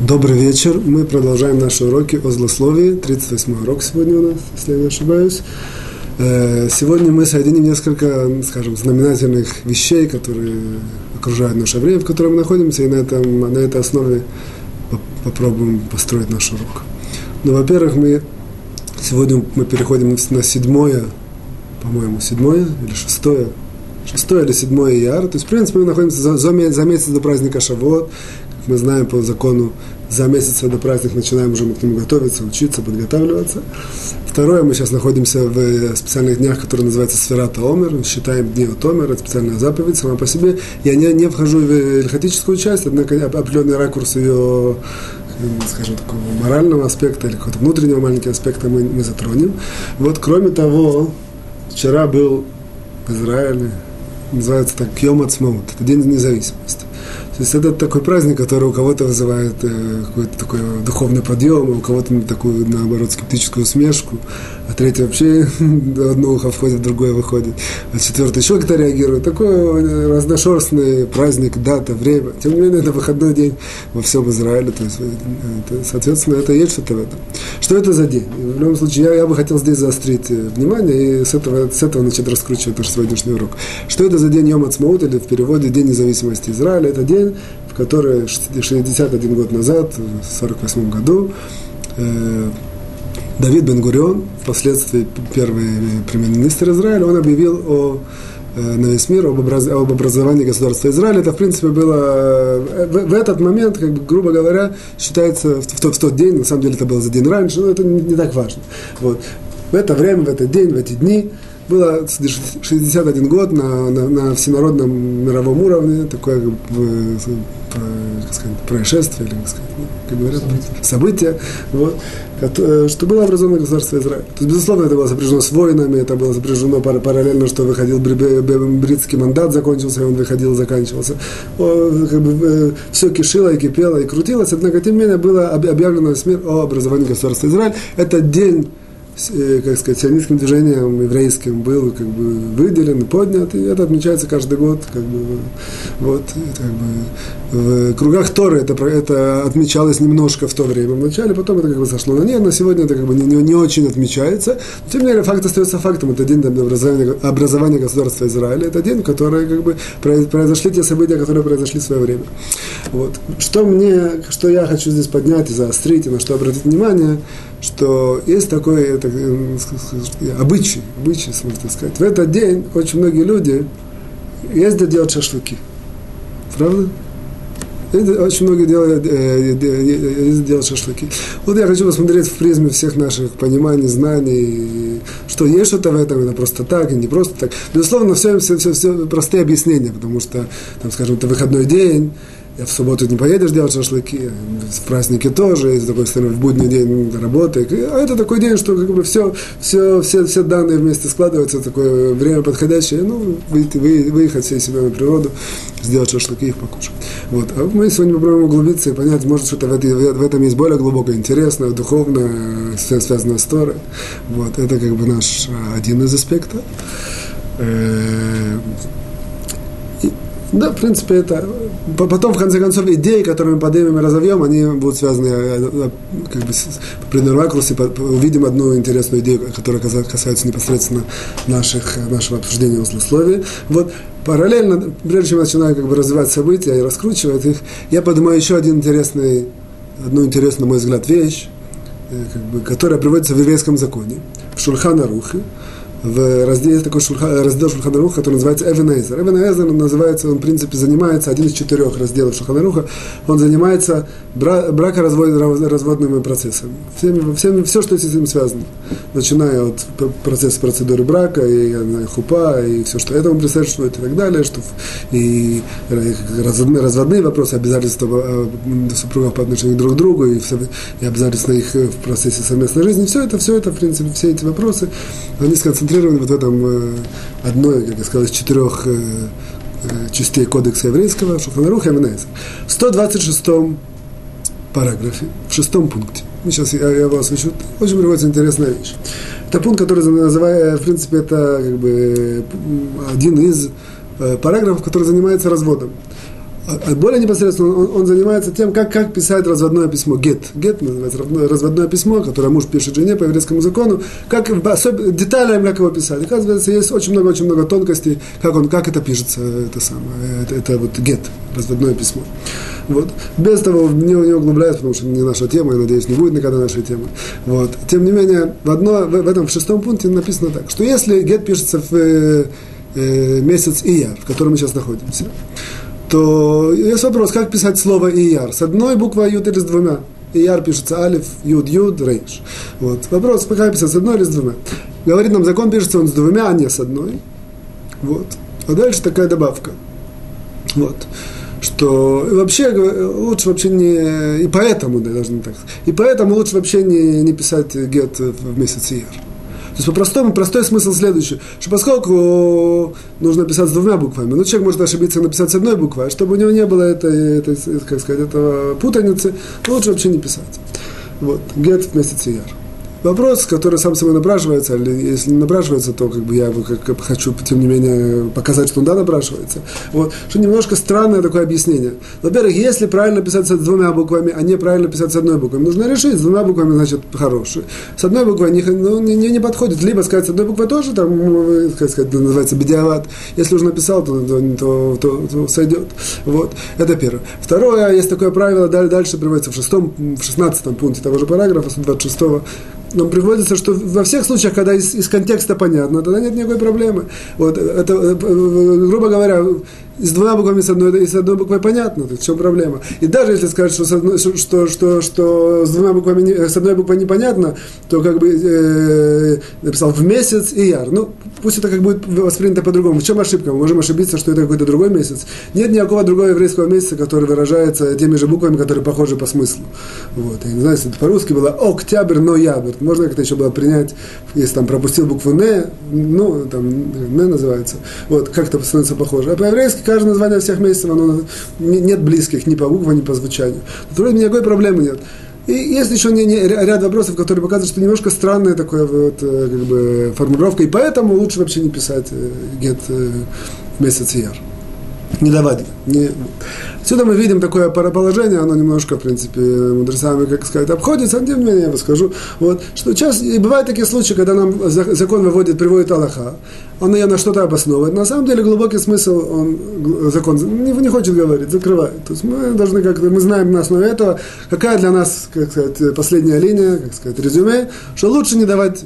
Добрый вечер. Мы продолжаем наши уроки о злословии. 38 урок сегодня у нас, если я не ошибаюсь. Э, сегодня мы соединим несколько, скажем, знаменательных вещей, которые окружают наше время, в котором мы находимся, и на, этом, на этой основе попробуем построить наш урок. Ну, во-первых, мы сегодня мы переходим на седьмое, по-моему, седьмое или шестое, шестое или седьмое яр. То есть, в принципе, мы находимся за, за месяц до праздника Шавуот, мы знаем по закону, за месяц до праздника начинаем уже мы к нему готовиться, учиться, подготавливаться. Второе, мы сейчас находимся в специальных днях, которые называются Сферата Омер, считаем дни от Омер, специальная заповедь сама по себе. Я не, не вхожу в ильхатическую часть, однако определенный ракурс ее скажем, такого морального аспекта или какого-то внутреннего маленького аспекта мы, мы затронем. Вот, кроме того, вчера был в Израиле, называется так Йом Ацмаут, это День независимости. То есть это такой праздник, который у кого-то вызывает э, какой-то такой духовный подъем, у кого-то такую, наоборот, скептическую усмешку, а третий вообще одно ухо входит, другое выходит, а четвертый еще как-то реагирует. Такой разношерстный праздник, дата, время. Тем не менее, это выходной день во всем Израиле, то есть, это, соответственно, это есть что-то в этом. Что это за день? В любом случае, я, я бы хотел здесь заострить э, внимание и с этого, с этого начать раскручивать наш сегодняшний урок. Что это за день Йом Ацмаут, или в переводе День независимости Израиля? Это день, в который 61 год назад, в 48 году, э, Давид Бен-Гурион, впоследствии первый премьер-министр Израиля, он объявил о э, на весь мир об, образ, об образовании государства Израиля. Это, в принципе, было э, в, в этот момент, как бы, грубо говоря, считается в, в, тот, в тот день, на самом деле это было за день раньше, но это не, не так важно. Вот. В это время, в этот день, в эти дни было 61 год на, на, на всенародном мировом уровне, такое как, сказать, происшествие, или, как, сказать, ну, как говорят, событие, событие вот, что было образовано государство Израиль. То есть, безусловно, это было сопряжено с войнами, это было сопряжено параллельно, что выходил бритский мандат, закончился, и он выходил, заканчивался. Как бы, э, все кишило и кипело и крутилось, однако, тем не менее, было объявлено весь мир о образовании государства Израиль. Это день как сказать, сионистским движением еврейским был как бы выделен, поднят, и это отмечается каждый год, как бы, вот, как бы, в кругах Торы это, это отмечалось немножко в то время, в начале, потом это как бы сошло на нет, на сегодня это как бы не, не, не очень отмечается, но, тем не менее, факт остается фактом, это день образования, образования государства Израиля, это день, в который как бы произошли те события, которые произошли в свое время. Вот. Что мне, что я хочу здесь поднять и заострить, и на что обратить внимание, что есть такой это, э, обычай, обычай, можно сказать. В этот день очень многие люди ездят делать шашлыки. Правда? Очень многие делают, э, ездят делать шашлыки. Вот я хочу посмотреть в призме всех наших пониманий, знаний, что есть что-то в этом, это просто так, и не просто так. Безусловно, все, все, все, все простые объяснения, потому что, там, скажем, это выходной день, в субботу не поедешь делать шашлыки, в праздники тоже, и с другой стороны, в будний день работы. А это такой день, что как бы все, все, все, все данные вместе складываются, такое время подходящее, ну, выйти, вы, выехать всей семьей на природу, сделать шашлыки и их покушать. Вот. А мы сегодня попробуем углубиться и понять, может, что-то в, этой, в этом есть более глубокое, интересное, духовное, связанное с Торой. Вот. Это как бы наш один из аспектов. Э, да, в принципе, это... Потом, в конце концов, идеи, которые мы поднимем и разовьем, они будут связаны э, э, как бы, с определенном ракурсе. Увидим одну интересную идею, которая касается непосредственно наших, нашего обсуждения условий. Вот, параллельно, прежде чем я начинаю как бы, развивать события и раскручивать их, я поднимаю еще один интересный, одну интересную, на мой взгляд, вещь, э, как бы, которая приводится в еврейском законе, в Шульхана Рухе, в разделе, такой раздел Шульханаруха, который называется Эвенезер. Эвенезер называется, он, в принципе, занимается, один из четырех разделов Шульханаруха, он занимается бра, бракоразводными процессами. Всеми, всеми, все, что с этим связано. Начиная от процесса процедуры брака, и хупа, и все, что этому присутствует, и так далее, что и разводные, вопросы, обязательства э, супругов по отношению друг к другу, и, и обязательства их в процессе совместной жизни. Все это, все это, в принципе, все эти вопросы, они сконцентрированы сконцентрированы вот в этом э, одной, как я сказал, из четырех э, э, частей кодекса еврейского, Шуханаруха и В 126 параграфе, в шестом пункте, ну, сейчас я, я его освещу, очень приводится интересная вещь. Это пункт, который называется, в принципе, это как бы один из параграфов, который занимается разводом. А, а более непосредственно он, он занимается тем, как, как писать разводное письмо. Гет. Гет называется разводное письмо, которое муж пишет жене по еврейскому закону. Как, особенно, деталям, как его писать. Оказывается, есть очень много, очень много тонкостей, как, он, как это пишется, это самое, это, это вот гет, разводное письмо. Вот. Без того, не, не углубляюсь, потому что не наша тема, я надеюсь, не будет никогда нашей темы. Вот. Тем не менее, в, одно, в, в этом в шестом пункте написано так, что если гет пишется в э, э, месяц Ияр, в котором мы сейчас находимся, то есть вопрос, как писать слово Ияр? С одной буквой Ют или с двумя? Ияр пишется Алиф, Юд, Юд, Рейш. Вот. Вопрос, как писать с одной или с двумя? Говорит нам, закон пишется он с двумя, а не с одной. Вот. А дальше такая добавка. Вот что вообще лучше вообще не, и поэтому, да, должны так и поэтому лучше вообще не, не писать гет в месяц Ияр. То есть по-простому, простой смысл следующий, что поскольку нужно писать с двумя буквами, ну человек может ошибиться написать с одной буквой, а чтобы у него не было этой, этой как сказать, этого путаницы, лучше вообще не писать. Вот, гет в месяц Ияр. Вопрос, который сам собой напрашивается, или если не напрашивается, то как бы я как, как хочу, тем не менее, показать, что он да напрашивается. Вот, что немножко странное такое объяснение. Во-первых, если правильно писать с двумя буквами, а не правильно писать с одной буквой, нужно решить, с двумя буквами, значит, хороший. С одной буквой не, ну, не, не подходит. Либо сказать с одной буквой тоже, там, ну, как сказать, называется бедиават. Если уже написал, то, то, то, то, то сойдет. Вот, это первое. Второе, есть такое правило, дальше приводится в шестом, в шестнадцатом пункте того же параграфа, 126 нам приходится, что во всех случаях, когда из, из контекста понятно, тогда нет никакой проблемы. Вот, это, э, э, грубо говоря, с двумя буквами с одной, и с одной буквой понятно, то в чем проблема. И даже если сказать, что с, одной, что, что, что с двумя буквами, с одной буквой непонятно, то как бы э, написал в месяц и яр. Ну, пусть это как будет воспринято по-другому. В чем ошибка? Мы можем ошибиться, что это какой-то другой месяц. Нет никакого другого еврейского месяца, который выражается теми же буквами, которые похожи по смыслу. Вот. Я не знаю, если это по-русски было октябрь, ноябрь. Можно как-то еще было принять, если там пропустил букву «не», ну, там «не» называется. Вот, как-то становится похоже. А по-еврейски каждое название всех месяцев, оно нет близких ни по буквам, ни по звучанию. Тут вроде никакой проблемы нет. И есть еще ряд вопросов, которые показывают, что немножко странная такая вот, э, как бы, формулировка, и поэтому лучше вообще не писать э, гет э, месяц яр. Не давать. Не, Отсюда мы видим такое положение, оно немножко, в принципе, мудрецами, как сказать, обходится, тем не менее я скажу, вот, что часто, и бывают такие случаи, когда нам закон выводит, приводит Аллаха, он ее на что-то обосновывает. На самом деле глубокий смысл он, закон не, не хочет говорить, закрывает. То есть мы должны как-то, мы знаем на основе этого, какая для нас, как сказать, последняя линия, как сказать, резюме, что лучше не давать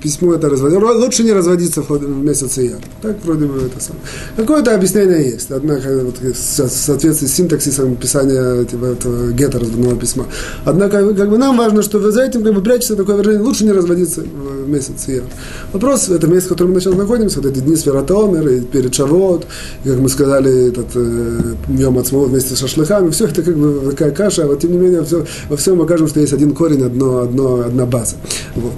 письмо это разводить, лучше не разводиться в месяц Ияр. Так вроде бы это самое. Какое-то объяснение есть, однако вот, соответственно соответствии с синтаксисом писания типа, этого гетто разводного письма. Однако, как бы нам важно, что за этим как бы прячется такое выражение, лучше не разводиться в месяц Ияр. Вопрос, это место, в котором мы сейчас находимся, вот эти дни Сфератомер, и перед Шавот, и, как мы сказали, этот э, Йом вместе с шашлыками, все это как бы такая каша, а вот тем не менее все, во всем окажем, что есть один корень, одно, одно, одна база. Вот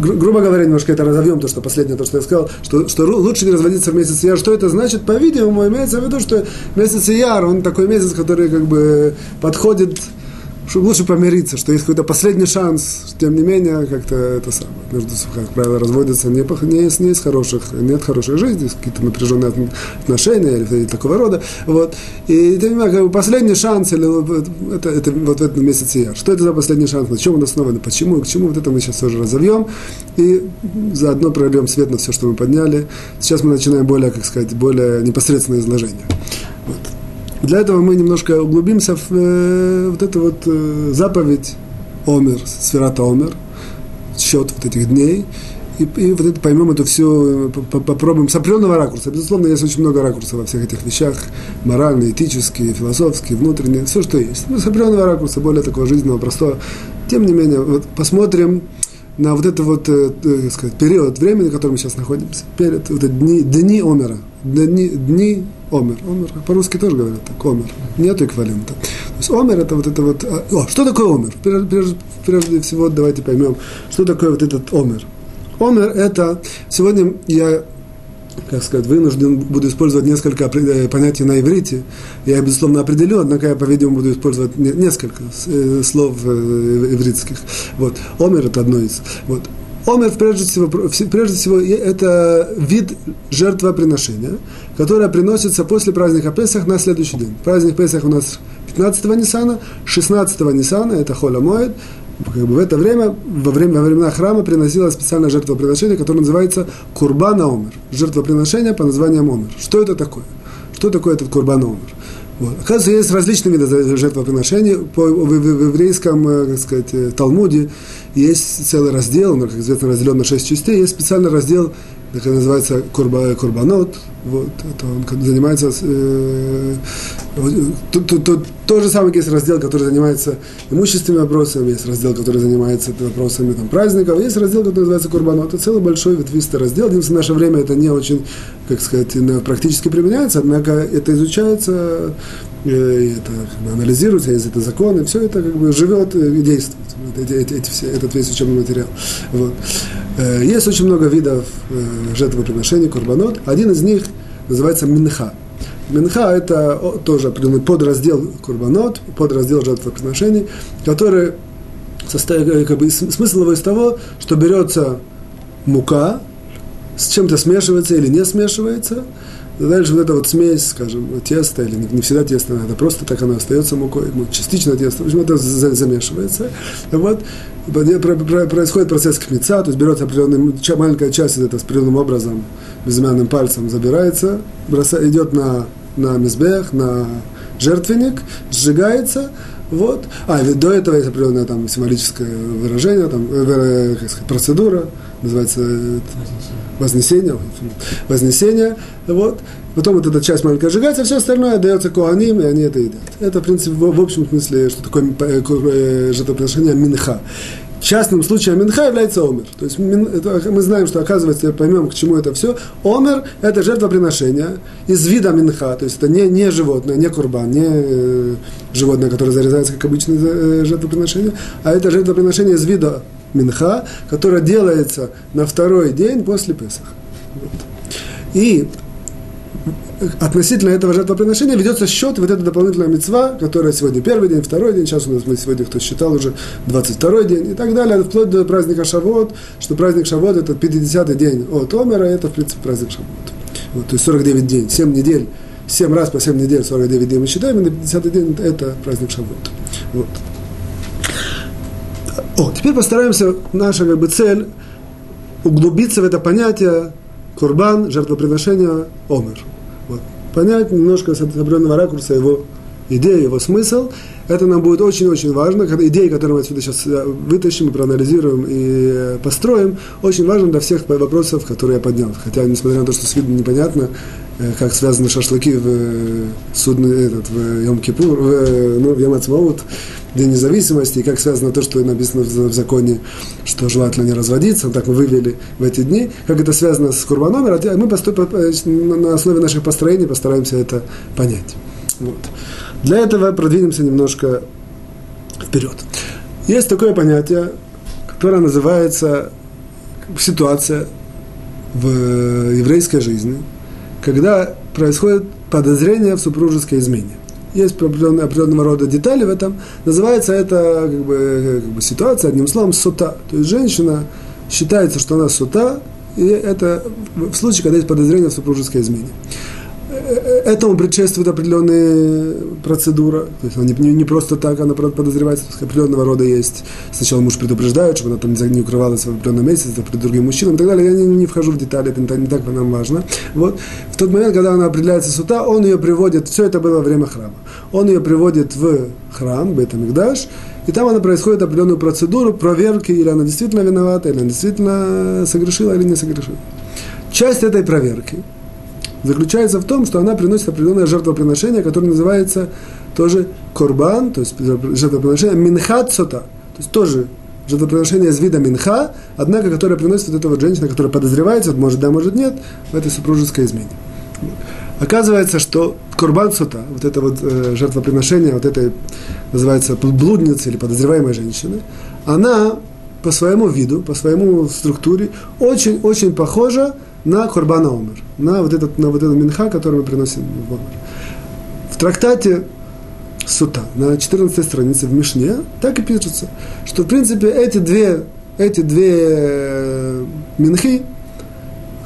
гру- грубо говоря, немножко это разовьем, то, что последнее, то, что я сказал, что, что лучше не разводиться в месяц Яр. Что это значит? По-видимому, имеется в виду, что месяц Яр, он такой месяц, который как бы подходит чтобы лучше помириться, что есть какой-то последний шанс, тем не менее, как-то это самое, между, как правило, разводятся не, не, из, не из хороших, нет хорошей жизни, какие-то напряженные отношения или, или такого рода, вот, и тем не менее, как бы последний шанс, или это, это вот в этом месяце я. Что это за последний шанс, на чем он основан, почему и к чему, вот это мы сейчас тоже разовьем, и заодно прольем свет на все, что мы подняли. Сейчас мы начинаем более, как сказать, более непосредственное изложение. Для этого мы немножко углубимся в э, вот эту вот э, заповедь Омер, Сферата Омер, счет вот этих дней, и, и вот это поймем это все, попробуем с определенного ракурса. Безусловно, есть очень много ракурсов во всех этих вещах, моральные, этические, философские, внутренние, все, что есть. Но с определенного ракурса, более такого жизненного, простого. Тем не менее, вот посмотрим на вот это вот, э, э сказать, период времени, в котором мы сейчас находимся, перед вот дни, дни Омера, дни, дни Омер. Омер, по-русски тоже говорят так, Омер. Нет эквивалента. То есть Омер это вот это вот... А, о, что такое Омер? Прежде, прежде всего давайте поймем, что такое вот этот Омер. Омер это... Сегодня я как сказать, вынужден буду использовать несколько э, понятий на иврите. Я безусловно, определю, однако я, по-видимому, буду использовать несколько э, слов э, ивритских. Вот. Омер – это одно из. Вот. Омер, прежде всего, прежде всего, это вид жертвоприношения, которая приносится после праздника Песах на следующий день. Праздник Песах у нас 15-го Ниссана, 16-го Ниссана, это Холя Моет, как бы в это время, во, время, во времена храма приносилось специальное жертвоприношение, которое называется Курбана Омер. Жертвоприношение по названием Омер. Что это такое? Что такое этот Курбан Омер? Вот. Оказывается, есть различные виды жертвоприношений. По, в, в, в еврейском, э, как сказать, э, Талмуде есть целый раздел, он, как известно, разделен на шесть частей, есть специальный раздел, который называется Курба, Курбанот, вот, это он занимается, э, то, то, то, то же самое есть раздел, который занимается имущественными вопросами, есть раздел, который занимается вопросами там, праздников, есть раздел, который называется Курбанот. Это целый большой ветвистый раздел. в наше время это не очень, как сказать, практически применяется, однако это изучается, это как бы, анализируется, есть это законы, все это как бы живет и действует. Эти, эти, эти все, этот весь учебный материал. Вот. Э, есть очень много видов э, жертвоприношений, курбанот. Один из них называется минха. Минха – это тоже определенный подраздел курбанот, подраздел жертвоприношений, который состоит, э, как бы, смысл его из того, что берется мука, с чем-то смешивается или не смешивается, дальше вот эта вот смесь, скажем, теста, или не, всегда тесто, это просто так оно остается мукой, частично тесто, в общем, это замешивается. Вот, происходит процесс кмеца, то есть берется определенная маленькая часть из этого с определенным образом, безымянным пальцем забирается, бросает, идет на, на мизбех, на жертвенник, сжигается, вот. А, и до этого есть определенное там символическое выражение, там, э, как сказать, процедура, называется э, вознесение, вознесение, вот. Потом вот эта часть маленькая сжигается, а все остальное дается куаним, и они это едят. Это, в принципе, в, в общем смысле, что такое э, э, жертвоприношение минха. Частным случаем минха является омер. То есть мы знаем, что оказывается, поймем, к чему это все. Омер – это жертвоприношение из вида минха, то есть это не, не животное, не курбан, не э, животное, которое зарезается, как обычное э, жертвоприношение, а это жертвоприношение из вида минха, которое делается на второй день после Песаха. Вот. И относительно этого жертвоприношения ведется счет, вот эта дополнительная мецва, которая сегодня первый день, второй день, сейчас у нас мы сегодня, кто считал, уже 22 день и так далее, вплоть до праздника Шавот, что праздник Шавот это 50-й день от Омера, это, в принципе, праздник Шавот. Вот, то есть 49 дней, 7 недель, 7 раз по 7 недель, 49 дней мы считаем, и на 50-й день это праздник Шавот. Вот. О, теперь постараемся, наша как бы цель, углубиться в это понятие Курбан, жертвоприношение, Омер понять немножко с определенного ракурса его идею, его смысл. Это нам будет очень-очень важно. Идеи, которые мы отсюда сейчас э, вытащим проанализируем и э, построим, очень важно для всех вопросов, которые я поднял. Хотя, несмотря на то, что с виду непонятно, э, как связаны шашлыки в, судный, этот, в Йом-Кипур, в, ну, в Йом День независимости, и как связано то, что написано в законе, что желательно не разводиться, так мы вывели в эти дни, как это связано с Курбаном, мы поступим, на основе наших построений постараемся это понять. Вот. Для этого продвинемся немножко вперед. Есть такое понятие, которое называется ситуация в еврейской жизни, когда происходит подозрение в супружеской измене есть определенного, определенного рода детали в этом. Называется это как бы, как бы ситуация, одним словом, сута. То есть женщина считается, что она сута, и это в случае, когда есть подозрение в супружеской измене этому предшествует определенная процедура. То есть она не, не просто так, она подозревается, определенного рода есть. Сначала муж предупреждает, чтобы она там не укрывалась в определенном месте, перед другим мужчинам и так далее. Я не, не вхожу в детали, это не, так, не так нам важно. Вот. В тот момент, когда она определяется сута, он ее приводит, все это было во время храма, он ее приводит в храм, Бетамикдаш, и там она происходит определенную процедуру проверки, или она действительно виновата, или она действительно согрешила, или не согрешила. Часть этой проверки – заключается в том, что она приносит определенное жертвоприношение, которое называется тоже корбан, то есть жертвоприношение минхат сота, то есть тоже жертвоприношение из вида минха, однако, которое приносит вот эта вот женщина, которая подозревается, может да, может нет, в этой супружеской измене. Оказывается, что корбан сота, вот это вот э, жертвоприношение вот этой, называется, блудницы или подозреваемой женщины, она по своему виду, по своему структуре очень-очень похожа на Курбана Омер, на вот этот, на вот этот минха, который мы приносим в Омер. В трактате Сута на 14 странице в Мишне так и пишется, что в принципе эти две, эти две э, минхи,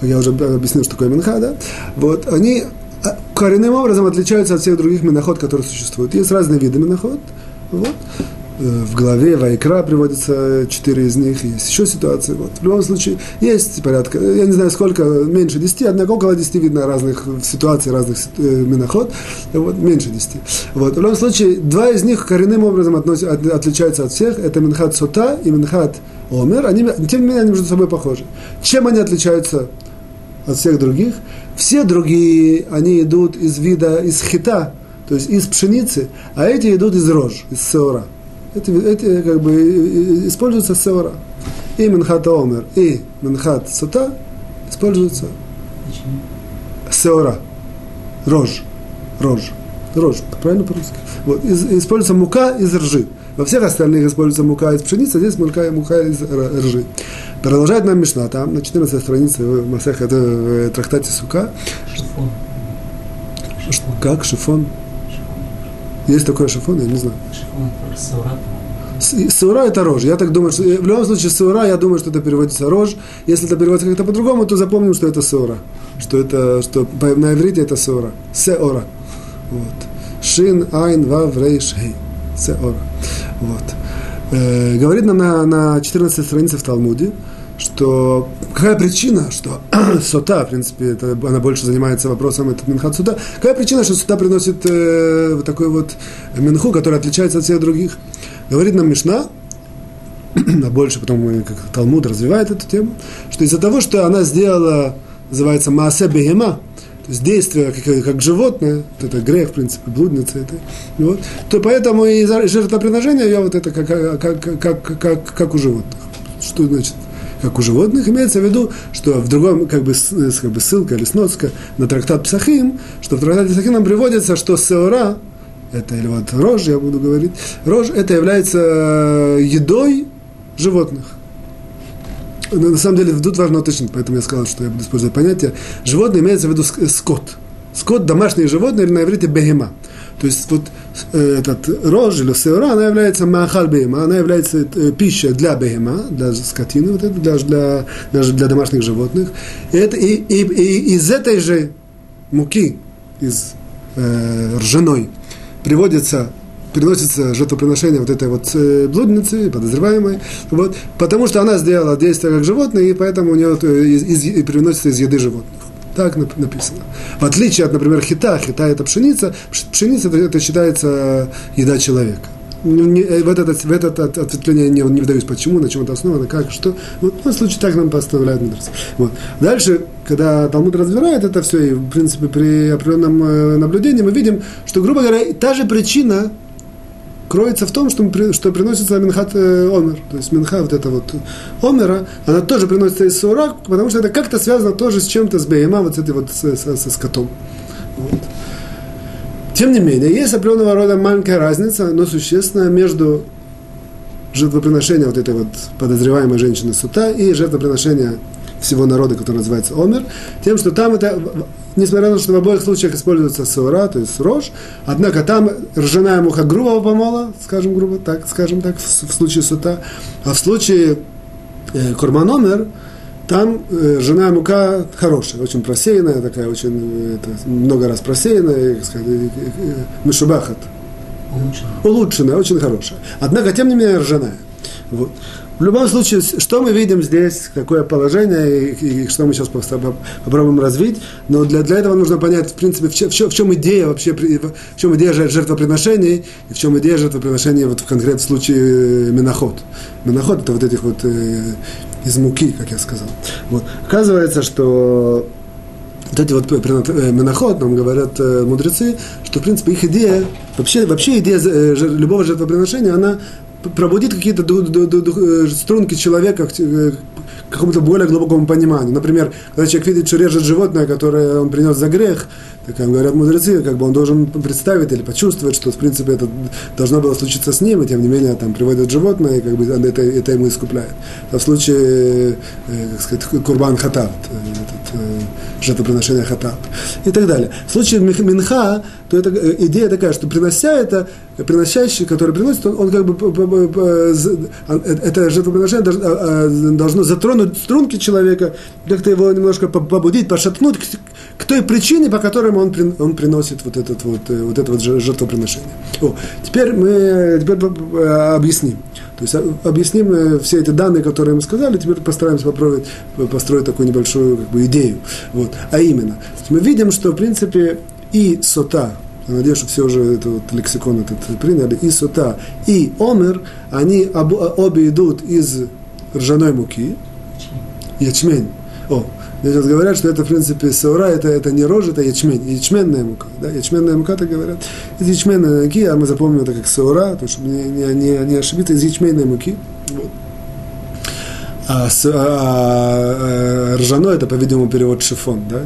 я уже объяснил, что такое минха, да, вот, они а, коренным образом отличаются от всех других миноход, которые существуют. Есть разные виды миноход. Вот. В главе Вайкра приводятся четыре из них, есть еще ситуации. Вот. В любом случае, есть порядка, я не знаю сколько, меньше десяти, однако около десяти видно разных ситуаций, разных э, миноход, вот, меньше десяти. Вот. В любом случае, два из них коренным образом относят, от, отличаются от всех, это Минхат Сота и Минхат Омер, они, тем не менее, они между собой похожи. Чем они отличаются от всех других? Все другие, они идут из вида, из хита, то есть из пшеницы, а эти идут из рож, из сеора эти, эти как бы используются сеора. И Минхат Омер, и Минхат Сута используются сеора. Рож. Рож. Рож, правильно по-русски? Вот, из, используется мука из ржи. Во всех остальных используется мука из пшеницы, а здесь мука, мука из ржи. Продолжает нам Мишна, там на 14 странице в Масех, это в трактате Сука. Шифон. Как? Шифон? Есть такой шифон, я не знаю. Саура это рожь. Я так думаю, что в любом случае саура, я думаю, что это переводится рожь. Если это переводится как-то по-другому, то запомним, что это саура. Что это, что на иврите это саура. Сеора. Вот. Шин, айн, вав, рейш, хей. Сеора. Вот. Э, говорит нам на, на 14 странице в Талмуде, что какая причина, что сота, в принципе, это, она больше занимается вопросом этот минхат сота, какая причина, что сота приносит э, вот такой вот минху, который отличается от всех других. Говорит нам Мишна, а больше потом как Талмуд развивает эту тему, что из-за того, что она сделала, называется Маасе Бегема, то есть действие как, как животное, вот это грех, в принципе, блудница это, вот, то поэтому и жертвоприношение ее вот это как, как, как, как, как у животных. Что значит? Как у животных, имеется в виду, что в другом, как бы, как бы ссылка или сноска на трактат Псахим, что в трактате Псахим нам приводится, что Сеора, это или вот рожь, я буду говорить, рожь это является э, едой животных. Но на самом деле тут важно уточнить, поэтому я сказал, что я буду использовать понятие. Животное имеется в виду скот. Скот – домашние животные, или на иврите бегема. То есть вот этот рожь или сеура, она является махаль бейма, она является э, пищей для бейма, для скотины, вот это, для, для, даже для домашних животных. И, это, и, и, и из этой же муки, из э, ржаной, приводится приносится жертвоприношение вот этой вот э, блудницы, подозреваемой, вот, потому что она сделала действие как животное, и поэтому у нее из, из, приносится из еды животных. Так написано. В отличие от, например, хита, хита это пшеница, пшеница это, это считается еда человека. Ну, э, в, этот, в это ответвление не, не вдаюсь, почему, на чем это основано, как, что. Вот, в случае так нам поставляют мудрецы. Вот. Дальше, когда Талмуд разбирает это все, и, в принципе, при определенном э, наблюдении мы видим, что, грубо говоря, та же причина, кроется в том, что, что приносится Минхат э, Омер. То есть Минха, вот это вот Омера, она тоже приносится из Сурак, потому что это как-то связано тоже с чем-то, с Бейма, вот с этой вот, с, с, со скотом. Вот. Тем не менее, есть определенного рода маленькая разница, но существенная между жертвоприношением вот этой вот подозреваемой женщины Сута и жертвоприношением всего народа, который называется Омер, тем, что там это, несмотря на то, что в обоих случаях используется сура, то есть рожь, однако там ржаная муха грубого помола, скажем грубо так, скажем так, в, в случае сута, а в случае э, Курман Омер, там э, ржаная мука хорошая, очень просеянная, такая очень, э, это, много раз просеянная, сказать, э, э. Улучшенная. Улучшенная, очень хорошая. Однако, тем не менее, ржаная. Вот. В любом случае, что мы видим здесь, какое положение, и, и что мы сейчас попробуем развить, но для, для этого нужно понять, в принципе, в чем, в чем, идея вообще, в чем идея жертвоприношений, и в чем идея жертвоприношения вот в конкретном случае э, миноход. Миноход – это вот этих вот э, из муки, как я сказал. Вот. Оказывается, что вот эти вот э, миноход, нам говорят э, мудрецы, что, в принципе, их идея, вообще, вообще идея э, любого жертвоприношения, она пробудит какие-то э, струнки человека э, к какому-то более глубокому пониманию. Например, когда человек видит, что режет животное, которое он принес за грех, так как говорят мудрецы, как бы он должен представить или почувствовать, что, в принципе, это должно было случиться с ним, и тем не менее там приводят животное, и как бы это, это ему искупляет. А в случае, э, как сказать, курбан хатаб, этот, жертвоприношение хатаб и так далее. В случае минха, то это идея такая, что принося это, приносящий, который приносит, он, он как бы это жертвоприношение должно, а, а, должно затронуть струнки человека, как-то его немножко побудить, пошатнуть к, той причине, по которой он, он приносит вот, этот вот, э, вот это вот жертвоприношение. О, теперь мы теперь объясним. То есть объясним все эти данные, которые мы сказали, теперь постараемся попробовать построить такую небольшую как бы, идею. Вот. А именно, мы видим, что в принципе и сота, я надеюсь, что все уже это вот лексикон этот приняли, и сота, и омер, они об, обе идут из ржаной муки, ячмень. О, сейчас говорят, что это, в принципе, саура, это, это не рожь, это ячмень, ячменная мука. Да? Ячменная мука, так говорят. Из ячменной муки, а мы запомним это как саура, то, чтобы не, не, не, не ошибиться, из ячменной муки. Вот. А, с, а, а, ржаной это, по-видимому, перевод шифон, да?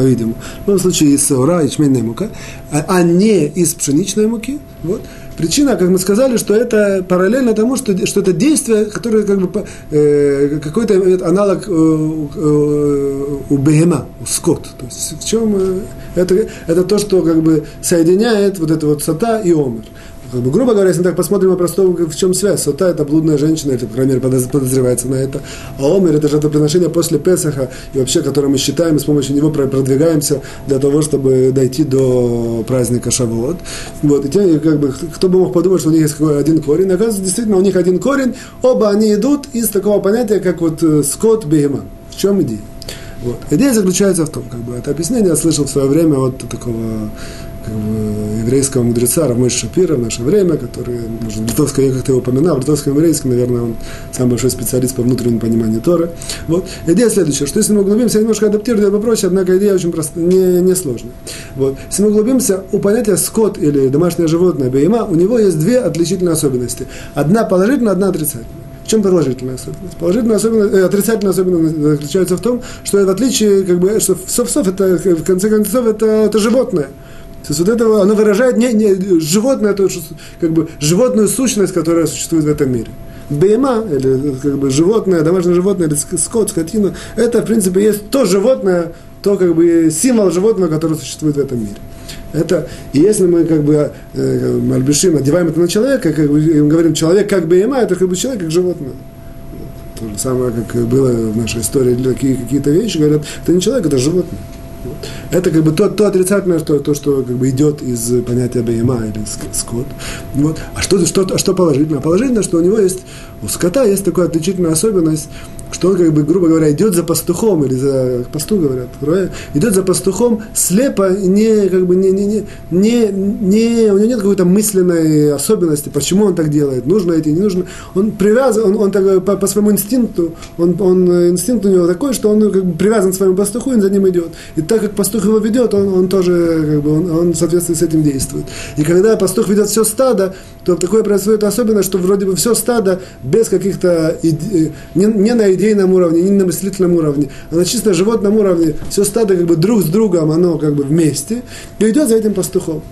По-видимому. В любом случае из саура, ячменной мука, а не из пшеничной муки. Вот. Причина, как мы сказали, что это параллельно тому, что, что это действие, которое как бы э, какой-то аналог э, э, у бегема, у скот. То есть в чем э, это, это то, что как бы соединяет вот это вот сата и омер как бы, грубо говоря, если мы так посмотрим по-простому, в чем связь. Сота – это блудная женщина, это, по крайней мере, подозревается на это. А омер – это жертвоприношение после Песаха, и вообще, которое мы считаем, и с помощью него продвигаемся для того, чтобы дойти до праздника Шавуот. Вот, и те, как бы, кто бы мог подумать, что у них есть один корень. Оказывается, действительно, у них один корень. Оба они идут из такого понятия, как вот э, скот, бегема. В чем идея? Вот. Идея заключается в том, как бы, это объяснение я слышал в свое время от такого как бы, еврейского мудреца Рамой Шапира в наше время, который, может, литовское, я как-то его упоминал, в литовском еврейском, наверное, он самый большой специалист по внутреннему пониманию Торы. Вот. Идея следующая, что если мы углубимся, я немножко адаптирую, я попроще, однако идея очень прост, не, не сложная. Вот. Если мы углубимся, у понятия скот или домашнее животное, бейма, у него есть две отличительные особенности. Одна положительная, одна отрицательная. В чем положительная особенность? Положительная особенность, э, отрицательная особенность заключается в том, что в отличие, как бы, что сов-сов, это, в конце концов, это, это животное. То есть вот это, оно выражает не, не, животное, то, как бы, животную сущность, которая существует в этом мире. Бейма, или как бы животное, домашнее животное, или скот, скотина, это, в принципе, есть то животное, то как бы символ животного, которое существует в этом мире. Это, и если мы как бы э, мальбишим, одеваем это на человека, как бы говорим, человек как бейма, это как бы человек как животное. То же самое, как было в нашей истории, такие какие-то вещи, говорят, это не человек, это животное. Это как бы то, то отрицательное, что, то, что как бы идет из понятия БМА или скот. Вот. А что, что, что положительно? Положительно, что у него есть, у скота есть такая отличительная особенность, что он, как бы, грубо говоря, идет за пастухом, или за пастух говорят, идет за пастухом слепо, не, как бы, не, не, не, не, не, у него нет какой-то мысленной особенности, почему он так делает, нужно идти, не нужно. Он привязан, он, он так, по, по своему инстинкту, он, он, инстинкт у него такой, что он как бы, привязан к своему пастуху, и за ним идет. И так как пастух его ведет, он, он тоже, как бы, он, он в соответствии с этим действует. И когда пастух ведет все стадо, то такое происходит особенно, что вроде бы все стадо без каких-то, иде... не, не на идейном уровне, не на мыслительном уровне, а на чисто животном уровне, все стадо как бы друг с другом, оно как бы вместе, и идет за этим пастухом.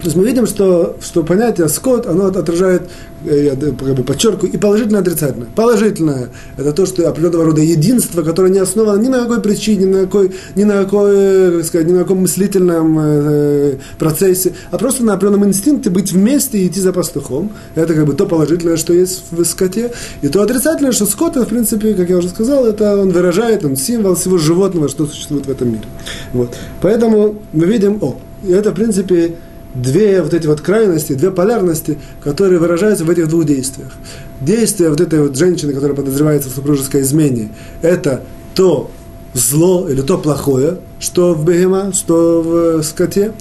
То есть мы видим, что, что понятие скот, оно отражает, э, я как бы подчеркиваю, и положительное, и отрицательное. Положительное – это то, что определенного рода единство, которое не основано ни на какой причине, ни на какой, ни на какой, как сказать, ни на каком мыслительном э, процессе, а просто на определенном инстинкте быть вместе и идти за пастухом. Это как бы то положительное, что есть в скоте. И то отрицательное, что скот, в принципе, как я уже сказал, это он выражает, он символ всего животного, что существует в этом мире. Вот. Поэтому мы видим, о, это, в принципе, две вот эти вот крайности, две полярности, которые выражаются в этих двух действиях. Действие вот этой вот женщины, которая подозревается в супружеской измене, это то зло или то плохое, что в бегема, что в скоте,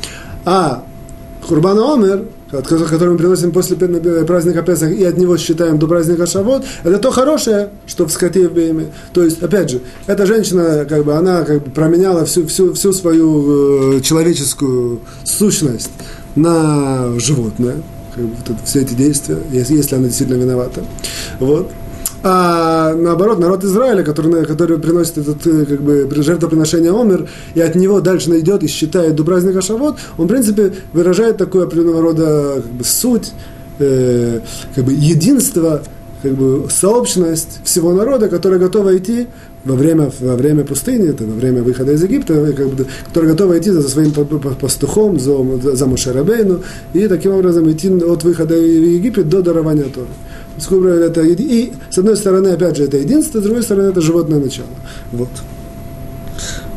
а Хурбан Омер, который мы приносим после праздника Песах и от него считаем до праздника Шавот, это то хорошее, что в скоте в бееме. То есть, опять же, эта женщина, как бы, она как бы променяла всю, всю, всю свою э, человеческую сущность на животное, как бы, вот все эти действия, если, если она действительно виновата. Вот. А наоборот, народ Израиля, который, который приносит этот э, как бы, жертвоприношение Омер, и от него дальше найдет и считает до праздника Шавот, он, в принципе, выражает такое определенного рода как бы, суть, э, как бы, единство, как бы, сообщность всего народа, которая готова идти во время, во время пустыни, это во время выхода из Египта, как бы, который готов идти за своим пастухом, за, за Мушарабейну, и таким образом идти от выхода в Египет до дарования Торы. Это, и, с одной стороны, опять же, это единство, с другой стороны, это животное начало. Вот.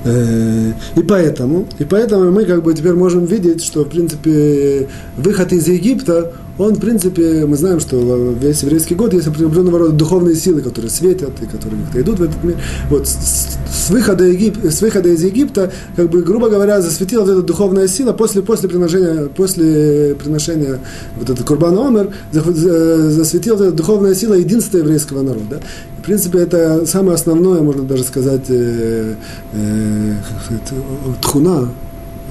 Э, и поэтому, и поэтому мы как бы теперь можем видеть, что в принципе выход из Египта, он, в принципе, мы знаем, что весь еврейский год есть определенного рода духовные силы, которые светят и которые идут в этот мир. Вот с, с, выхода, Егип, с выхода из Египта, как бы, грубо говоря, засветила вот эта духовная сила после, после, приношения, после приношения вот этот Курбан Омер, засветила вот эта духовная сила единства еврейского народа. В принципе, это самое основное, можно даже сказать, э, э, тхуна,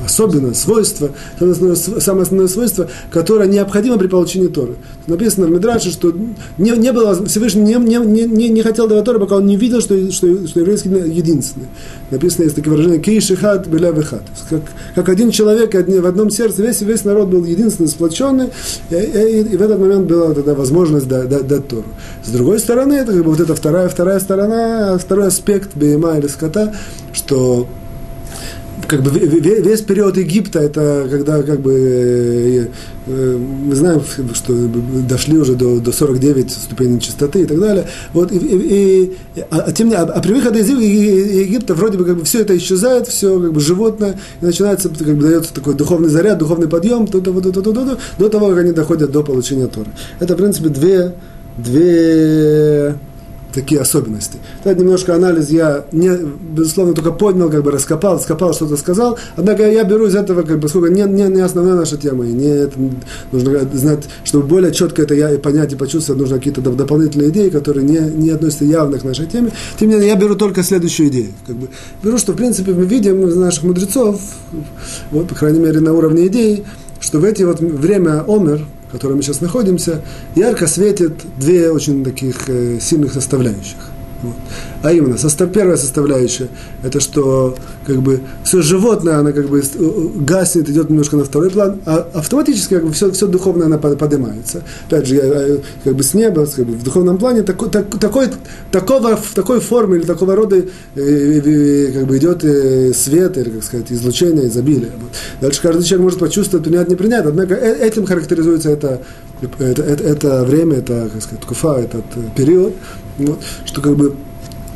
особенное свойство, самое основное свойство, которое необходимо при получении Торы. Написано в Медраше, что не, не было, Всевышний не, не, не, не хотел давать Торы, пока он не видел, что, что, что еврейский единственный. Написано, есть такое выражение, кейши хат, беля вехат. Как, как один человек в одном сердце, весь, весь народ был единственный, сплоченный, и, и, и в этот момент была тогда возможность дать, дать, дать Тору. С другой стороны, это как бы вот эта вторая, вторая сторона, второй аспект Бейма или скота, что как бы весь период Египта, это когда как бы э, э, мы знаем, что дошли уже до, до 49 ступеней чистоты и так далее. Вот, и, и, и, а, а, тем не, а, а при выходе из Египта вроде бы как бы все это исчезает, все как бы животное, и начинается, как бы дается такой духовный заряд, духовный подъем до, до, до, до, до, до, до того, как они доходят до получения Торы. Это, в принципе, две, две такие особенности. Это немножко анализ я, не, безусловно, только поднял, как бы раскопал, скопал, что-то сказал. Однако я беру из этого, как бы, сколько не, не, не основная наша тема. И не это, нужно знать, чтобы более четко это я и понять и почувствовать, нужно какие-то дополнительные идеи, которые не, не относятся явно к нашей теме. Тем не менее, я беру только следующую идею. Как бы, беру, что, в принципе, мы видим из наших мудрецов, вот, по крайней мере, на уровне идей, что в эти вот время Омер, в котором мы сейчас находимся, ярко светит две очень таких э, сильных составляющих. Вот. А именно, состав, первая составляющая, это что как бы все животное, оно как бы гаснет, идет немножко на второй план, а автоматически как бы все, все духовное оно поднимается. Опять же, э, как бы с неба, как бы в духовном плане такой, так, такой, такого, в такой форме или такого рода э, э, как бы идет э, свет, или, как сказать, излучение, изобилие. Вот. Дальше каждый человек может почувствовать, принять, не принять, однако э, этим характеризуется это, это, это, это время, это, как сказать, куфа, этот период, вот, что как бы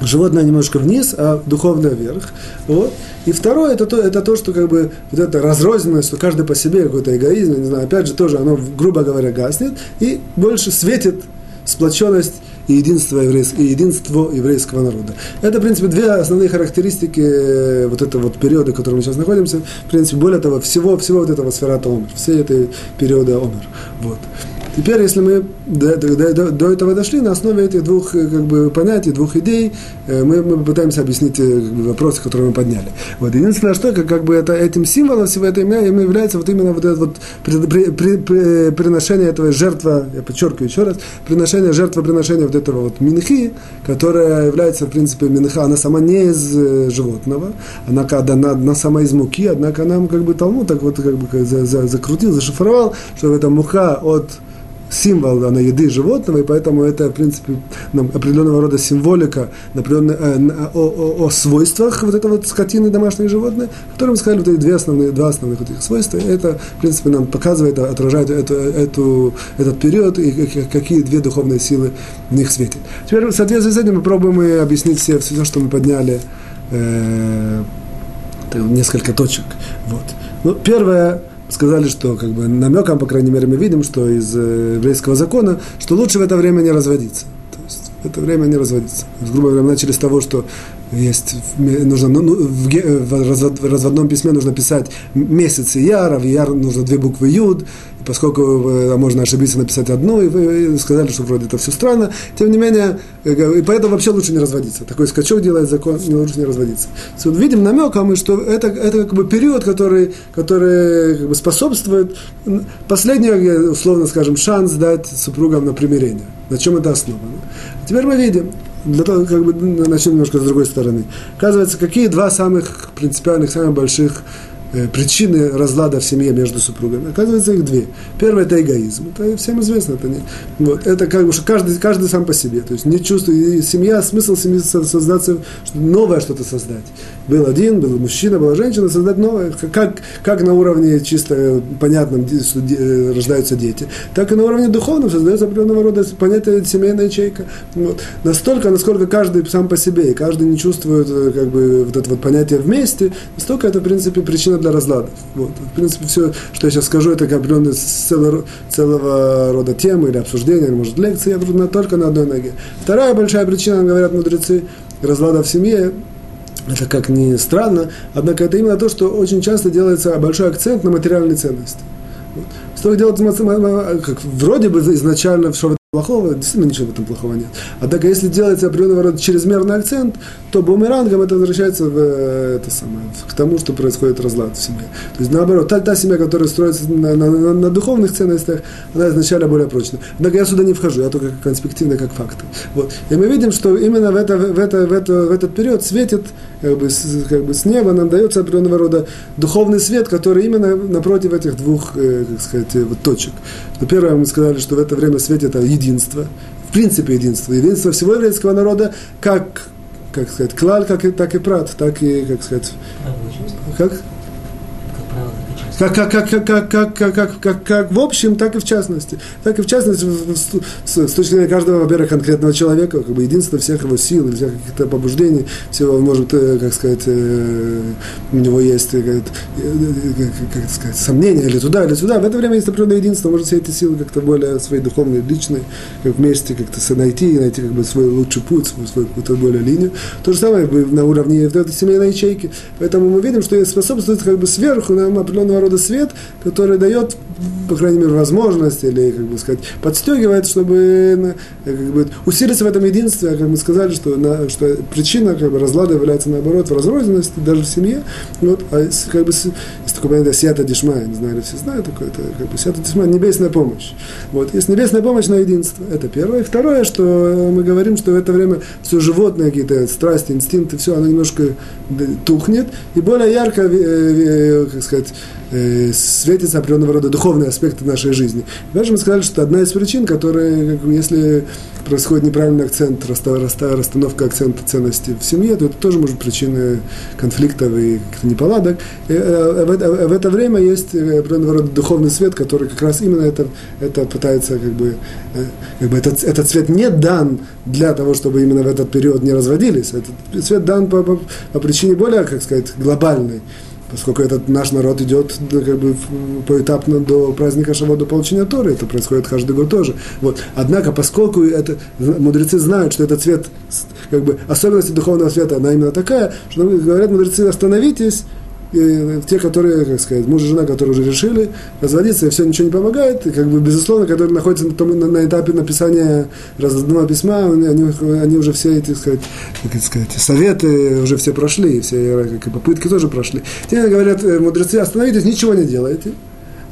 животное немножко вниз, а духовное вверх. Вот. И второе, это то, это то, что как бы вот эта разрозненность, что каждый по себе какой-то эгоизм, не знаю, опять же тоже оно, грубо говоря, гаснет, и больше светит сплоченность и единство, еврейс, и единство еврейского народа. Это, в принципе, две основные характеристики э, вот этого вот периода, в котором мы сейчас находимся. В принципе, более того, всего, всего вот этого сферата омер, все этой периода омер. Вот. Теперь, если мы до, до, до, до этого дошли, на основе этих двух э, как бы, понятий, двух идей, э, мы, мы пытаемся объяснить э, как бы, вопросы, которые мы подняли. Вот. Единственное, что как, как бы это, этим символом всего этого является вот именно вот это вот при, при, при, при, приношение этого жертва, я подчеркиваю еще раз, приношение, жертвоприношения вот этого вот минхи, которая является, в принципе, минха, она сама не из животного, она, она, она сама из муки, однако нам как бы Талмуд так вот как бы за, за, закрутил, зашифровал, что это муха от символ она еды животного, и поэтому это, в принципе, нам определенного рода символика э, о, о, о свойствах вот этого вот скотины домашние животные, которые мы сказали, вот эти две основные, два основных этих свойства. Это, в принципе, нам показывает, отражает эту, эту, этот период и какие две духовные силы в них светят. Теперь, в соответствии с этим, мы пробуем и объяснить все, все, что мы подняли, э, несколько точек. Вот. Ну, первое, сказали, что как бы намеком, по крайней мере, мы видим, что из э, еврейского закона, что лучше в это время не разводиться. То есть в это время не разводиться. Грубо говоря, мы начали с того, что есть, нужно, ну, ну в, развод, в разводном письме нужно писать месяцы яра, в яр нужно две буквы юд, поскольку э, можно ошибиться написать одну, и вы сказали, что вроде это все странно, тем не менее, э, и поэтому вообще лучше не разводиться. Такой скачок делает закон, не лучше не разводиться. Вот видим намеком, что это, это как бы период, который, который как бы способствует последний, условно скажем, шанс дать супругам на примирение. На чем это основано? Теперь мы видим, для того, как бы начнем немножко с другой стороны. Оказывается, какие два самых принципиальных, самых больших э, причины разлада в семье между супругами. Оказывается, их две. Первое – это эгоизм. Это всем известно. Это, не, вот, это как бы, что каждый, каждый сам по себе. То есть не чувствует, семья, смысл семьи создаться, новое что-то создать. Был один, был мужчина, была женщина, создать новое. Как, как на уровне чисто понятном, что э, рождаются дети, так и на уровне духовном создается определенного рода понятие семейная ячейка. Вот. Настолько, насколько каждый сам по себе, и каждый не чувствует э, как бы, вот это вот понятие вместе, настолько это, в принципе, причина для разладов. Вот. В принципе, все, что я сейчас скажу, это как определенный целого, целого рода темы или обсуждения, или, может, лекции, я только на одной ноге. Вторая большая причина, говорят мудрецы, разлада в семье, это как ни странно, однако это именно то, что очень часто делается большой акцент на материальные ценности. Вот. Стоит делать, как, вроде бы изначально, что плохого, действительно ничего в этом плохого нет. Однако, если делается определенного рода чрезмерный акцент, то бумерангом это возвращается в, э, это самое, к тому, что происходит разлад в семье. То есть, наоборот, та, та семья, которая строится на, на, на, на духовных ценностях, она изначально более прочная. Однако я сюда не вхожу, я только конспективно, как факты. Вот. И мы видим, что именно в, это, в, это, в, это, в этот период светит как бы, с, как бы с неба, нам дается определенного рода духовный свет, который именно напротив этих двух, э, как сказать, вот, точек. Но первое, мы сказали, что в это время светит единство, в принципе единство, единство всего еврейского народа, как, как сказать, клаль, как и, так и прат, так и, как сказать, как? Как, как, как, как, как, как, как, как, как, в общем, так и в частности. Так и в частности, с, с точки зрения каждого, во-первых, конкретного человека, как бы единство всех его сил, всех каких-то побуждений, всего, может, как сказать, у него есть, как, как сказать, сомнения или туда, или сюда. В это время есть определенное единство, может все эти силы как-то более свои духовные, личные, как вместе как-то найти, найти как бы свой лучший путь, свою, свою какую-то более линию. То же самое на уровне этой семейной ячейки. Поэтому мы видим, что способствует как бы сверху нам определенного рода свет, который дает, по крайней мере, возможность или, как бы сказать, подстегивает, чтобы как бы, усилиться в этом единстве, как мы сказали, что, на, что причина как бы, разлада является, наоборот, в разрозненности, даже в семье. Вот, а как бы, есть такое понятие сията дишма, не знаю, все знают такое, это как бы сията дишма, небесная помощь. Вот, есть небесная помощь на единство, это первое. Второе, что мы говорим, что в это время все животные какие-то страсти, инстинкты, все, оно немножко тухнет, и более ярко, э, э, как сказать, э, светится определенного рода духовные аспекты нашей жизни. Даже мы сказали, что одна из причин, которая, если происходит неправильный акцент, расстановка акцента ценности в семье, то это тоже может быть причиной конфликтов и неполадок. И, э, в, это, в это время есть определенного рода духовный свет, который как раз именно это, это пытается, как бы, э, как бы этот, этот свет не дан для того, чтобы именно в этот период не разводились. Этот свет дан по, по, по причине более, как сказать, глобальной поскольку этот наш народ идет как бы поэтапно до праздника Шавот, до получения Торы, это происходит каждый год тоже. Вот. Однако, поскольку это, мудрецы знают, что этот цвет, как бы особенности духовного света, она именно такая, что говорят мудрецы, остановитесь, и те, которые, как сказать, муж и жена, которые уже решили разводиться, и все ничего не помогает, и, как бы, безусловно, которые находятся на, том, на, на этапе написания разного письма, они, они уже все эти, сказать, как сказать, советы уже все прошли, все как, попытки тоже прошли. Те говорят, э, мудрецы, остановитесь, ничего не делайте.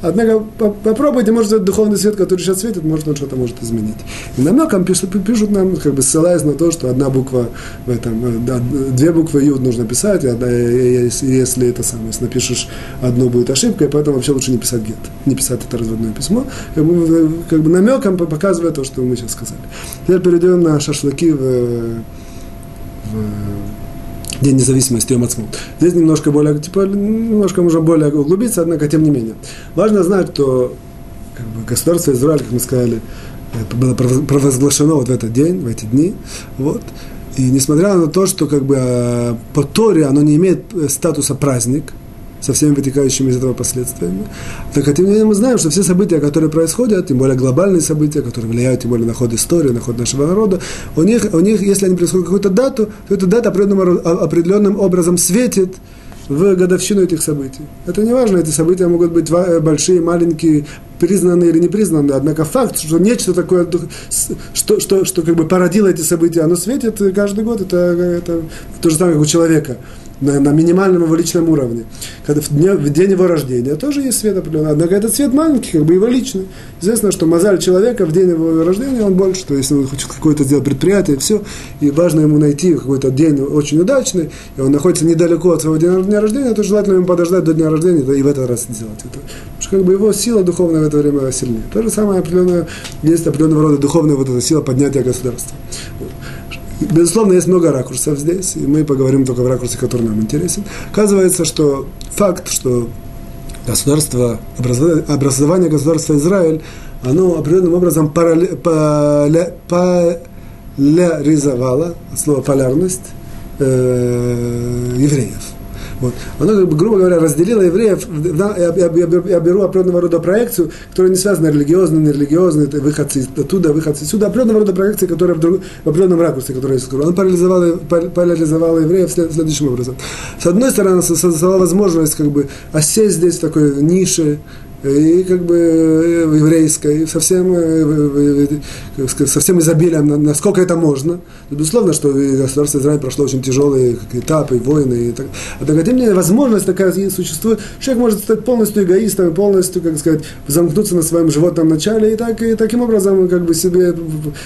Однако попробуйте, может, этот духовный свет, который сейчас светит, может, он что-то может изменить. И на многом пишут, пишут нам, как бы ссылаясь на то, что одна буква в этом, э, да, две буквы Юд нужно писать, и одна, если, если это самое, если напишешь одну, будет ошибка, и поэтому вообще лучше не писать гет, не писать это разводное письмо. Как бы, как бы намеком показывая то, что мы сейчас сказали. Теперь перейдем на шашлыки в, в День независимости Йом Ацмут. Здесь немножко более, типа, немножко можно более углубиться, однако тем не менее. Важно знать, что как бы, государство Израиль, как мы сказали, было провозглашено вот в этот день, в эти дни. Вот. И несмотря на то, что как бы а, по Торе оно не имеет статуса праздник, со всеми вытекающими из этого последствиями. Так, а тем не менее мы знаем, что все события, которые происходят, тем более глобальные события, которые влияют тем более на ход истории, на ход нашего народа, у них, у них если они происходят какую-то дату, то эта дата определенным, определенным образом светит в годовщину этих событий. Это не важно, эти события могут быть большие, маленькие, признанные или не признанные, однако факт, что нечто такое, что, что, что как бы породило эти события, оно светит каждый год, это, это то же самое, как у человека на, на минимальном его личном уровне. Когда в, дне, в день его рождения тоже есть свет определенный. Однако этот свет маленький, как бы его личный. Известно, что мозаль человека в день его рождения, он больше, то есть он хочет какое-то сделать предприятие, все, и важно ему найти какой-то день очень удачный, и он находится недалеко от своего дня рождения, то желательно ему подождать до дня рождения и в этот раз сделать это. Потому что как бы его сила духовная в это время сильнее. То же самое определенное, есть определенного рода духовная вот эта сила поднятия государства. Безусловно, есть много ракурсов здесь, и мы поговорим только в ракурсе, который нам интересен. Оказывается, что факт, что государство, образование, государства Израиль, оно определенным образом поляризовало, слово полярность, э, евреев. Вот. Оно, как бы, грубо говоря, разделило евреев, я, я, я, я беру определенного рода проекцию, которая не связана религиозно, нерелигиозно, это выходцы оттуда, выходцы сюда, определенного рода проекции, которая в, друг, в определенном ракурсе, которую я скажу. Она парализовала, парализовала евреев следующим образом. С одной стороны, она создала возможность как бы осесть здесь в такой нише, и как бы э, еврейской, совсем, э, совсем изобилием, насколько это можно. Безусловно, что государство Израиль прошло очень тяжелые этапы, войны. И так. Однако, тем не менее, возможность такая существует. Человек может стать полностью эгоистом, полностью, как сказать, замкнуться на своем животном начале и, так, и таким образом как бы себе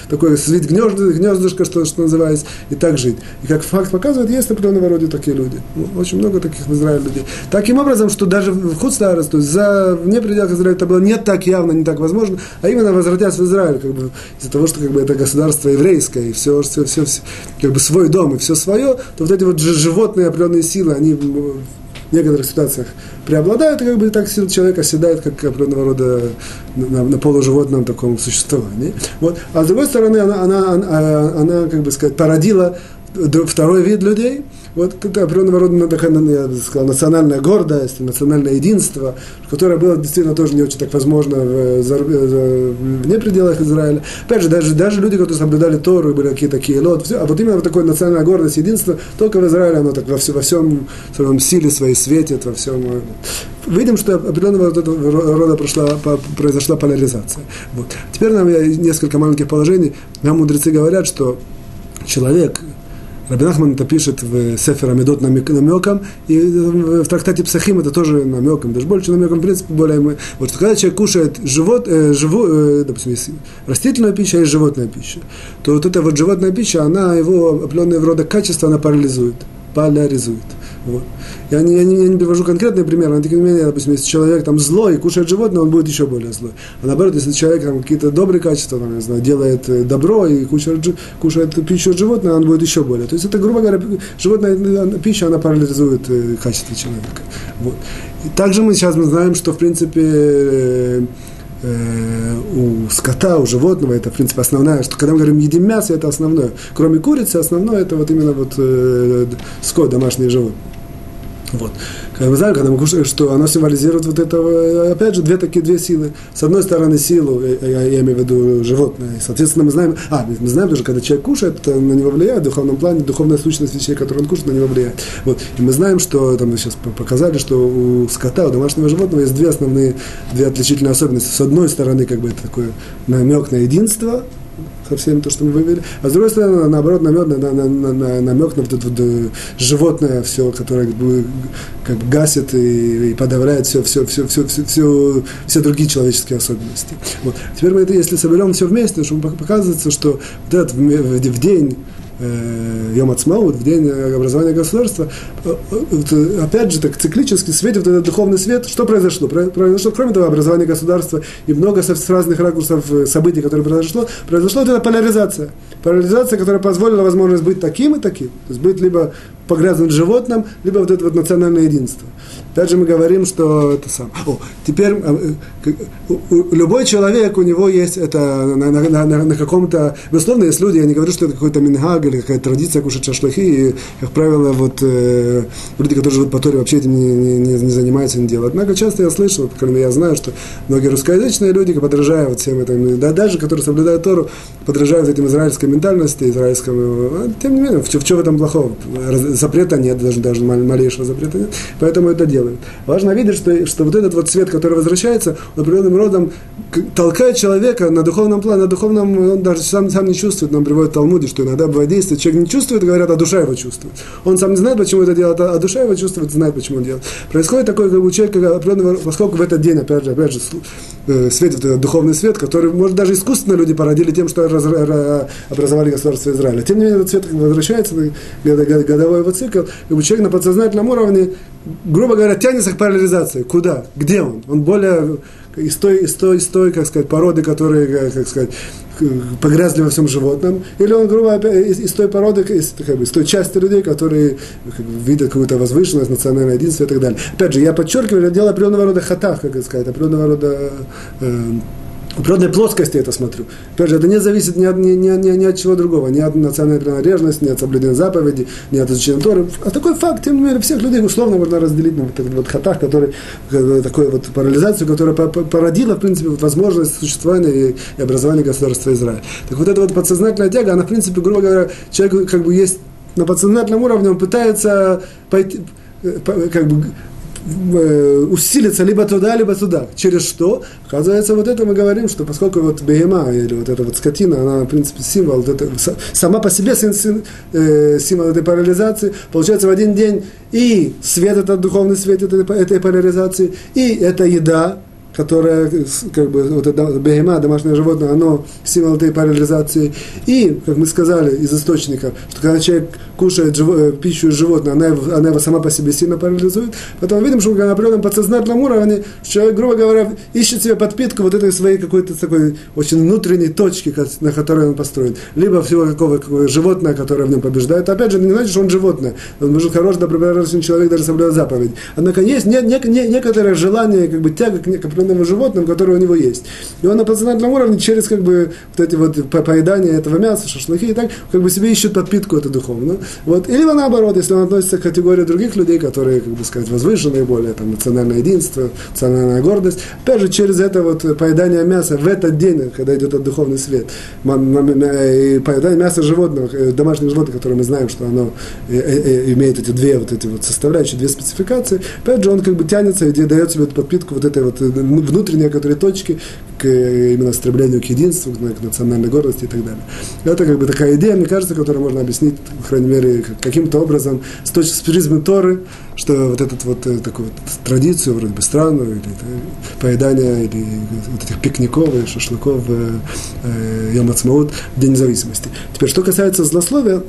такое свить гнездышко, гнездышко что, что называется, и так жить. И как факт показывает, есть определенного рода такие люди. Ну, очень много таких в Израиле людей. Таким образом, что даже в Худстарес, то есть за вне пределах Израиля это было не так явно, не так возможно, а именно возвратясь в Израиль, как бы, из-за того, что как бы, это государство еврейское, и все, все, все, все, как бы свой дом и все свое, то вот эти вот животные определенные силы, они в некоторых ситуациях преобладают, и как бы так сила человека оседает, как определенного рода на, на полуживотном таком существовании. Вот. А с другой стороны, она, она, она, она, как бы сказать, породила второй вид людей – вот это определенного рода такая, я бы сказал, национальная гордость, национальное единство, которое было действительно тоже не очень так возможно в, за, вне пределах Израиля. Опять же, даже, даже люди, которые соблюдали Тору, были какие-то такие лот, все, а вот именно вот такое национальная гордость, единство, только в Израиле оно так во, все, во всем своем силе своей светит, во всем. Видим, что определенного рода прошла, произошла поляризация. Вот. Теперь нам я несколько маленьких положений. Нам мудрецы говорят, что человек, Рабинахман это пишет в Сефер Амидот намеком, и в трактате Псахим это тоже намеком, даже больше намеком, в принципе, более мы. Вот что когда человек кушает живот, э, живу, э, допустим, есть растительная пища, есть животная пища, то вот эта вот животная пища, она его определенные рода качества, она парализует, поляризует. Вот. Я не, я, не, я не привожу конкретный пример, но тем не менее, допустим, если человек там злой и кушает животное, он будет еще более злой. А наоборот, если человек там какие-то добрые качества, там, не знаю, делает э, добро и кушает, кушает пищу от животного, он будет еще более. То есть это, грубо говоря, животная э, пища, она парализует э, качество человека. Вот. И также мы сейчас мы знаем, что, в принципе, у скота, у животного, это, в принципе, основная, что когда мы говорим едим мясо, это основное. Кроме курицы, основное это вот именно вот э, скот, домашние животные. Вот. Как мы знаем, когда мы кушаем, что оно символизирует вот это, опять же, две такие две силы. С одной стороны, силу, я, я имею в виду животное. И, соответственно, мы знаем, а, мы знаем тоже, когда человек кушает, это на него влияет, в духовном плане, духовная сущность вещей, которые он кушает, на него влияет. Вот. И мы знаем, что, там мы сейчас показали, что у скота, у домашнего животного есть две основные, две отличительные особенности. С одной стороны, как бы это такой намек на единство, со всем то, что мы вывели. А с другой стороны, наоборот, намек на, на, на, на, намек на вот это вот э, животное все, которое как бы, как бы гасит и, и подавляет все, все, все, все, все, все, все другие человеческие особенности. Вот. Теперь мы это, если соберем все вместе, чтобы показывается, что вот этот в, в день Э, Йом Ацмаут, в день образования государства, э, э, опять же, так циклически светит вот этот духовный свет. Что произошло? Произошло, кроме того, образование государства и много с разных ракурсов событий, которые произошло, произошла вот эта поляризация. Поляризация, которая позволила возможность быть таким и таким. То есть быть либо погрязнут животным, либо вот это вот национальное единство. Опять же мы говорим, что это сам. О, теперь э, любой человек, у него есть это на, на, на, на каком-то... Безусловно, есть люди, я не говорю, что это какой-то мингаг или какая-то традиция кушать шашлыки, и, как правило, вот э, люди, которые живут по Торе, вообще этим не, не, не занимаются, не делают. Однако часто я слышу, по я знаю, что многие русскоязычные люди, подражая вот всем этим, да, даже которые соблюдают Тору, подражают этим израильской ментальности, израильскому... А, тем не менее, в, в чем в этом плохого? Запрета нет, даже, даже малейшего запрета нет, поэтому это делают. Важно видеть, что, что вот этот вот свет, который возвращается, он определенным родом толкает человека на духовном плане, на духовном, он даже сам, сам не чувствует, нам приводит Талмуде, что иногда бывает действие, человек не чувствует, говорят, а душа его чувствует. Он сам не знает, почему это делает, а душа его чувствует, знает, почему он делает. Происходит такое, как у человека поскольку в этот день, опять же, опять же, светит этот духовный свет, который, может, даже искусственно люди породили тем, что раз, образовали государство Израиля. Тем не менее, этот свет возвращается, годовой его цикл, и у человека на подсознательном уровне, грубо говоря, тянется к парализации. Куда? Где он? Он более из той, из той, из той, как сказать, породы, которые, э, как сказать, погрязли во всем животном, или он, грубо из, из той породы, из, как бы, из той части людей, которые как бы, видят какую-то возвышенность, национальное единство и так далее. Опять же, я подчеркиваю, это дело определенного рода хатах, как сказать, определенного рода э, в природной плоскости это смотрю. Опять же, это не зависит ни от, ни, ни, ни, ни от чего другого, ни от национальной принадлежности, ни от соблюдения заповеди, ни от изучения Торы. А такой факт, тем не менее, всех людей условно можно разделить на вот этот вот хатах, который, такую вот парализацию, которая породила, в принципе, вот возможность существования и, и образования государства Израиля. Так вот эта вот подсознательная тяга, она, в принципе, грубо говоря, человек как бы есть на подсознательном уровне, он пытается пойти, э, как бы Э, усилиться либо туда, либо туда. Через что? Оказывается, вот это мы говорим, что поскольку вот бегема или вот эта вот скотина, она, в принципе, символ, вот это, сама по себе э, символ этой парализации, получается в один день и свет, этот духовный свет этой, этой парализации, и эта еда, которая, как бы, вот это бегема, домашнее животное, оно символ этой парализации. И, как мы сказали из источников, что когда человек кушает живо, э, пищу из животного, она, она его сама по себе сильно парализует. Поэтому видим, что на определенном подсознательном уровне человек, грубо говоря, ищет себе подпитку вот этой своей какой-то такой очень внутренней точки, на которой он построен. Либо всего какого, какого животное, которое в нем побеждает. Опять же, не значит, что он животное. Он может хороший, добропорядочный человек, даже соблюдать заповедь. Однако есть не, не, не, некоторое желание, как бы тяга к, к определенному животному, которое у него есть. И он на подсознательном уровне через как бы вот эти вот поедания этого мяса, шашлыки и так, как бы себе ищет подпитку это духовно. Вот. Или наоборот, если он относится к категории других людей, которые, как бы сказать, возвышенные, более там, национальное единство, национальная гордость, опять же, через это вот поедание мяса в этот день, когда идет этот духовный свет, и поедание мяса животных, э, домашних животных, которые мы знаем, что оно э, э, имеет эти две вот эти вот составляющие, две спецификации, опять же, он как бы тянется и дает себе эту подпитку вот этой вот внутренней которые точки к именно стремлению к единству, к национальной гордости и так далее. Это как бы такая идея, мне кажется, которую можно объяснить, по крайней мере, каким-то образом с точки с призмы Торы, что вот эту вот э, такую вот традицию, вроде бы странную, или это, поедание, или вот этих пикников и шашлыков э, э, Ямацмаут День независимости. Теперь, что касается злословия,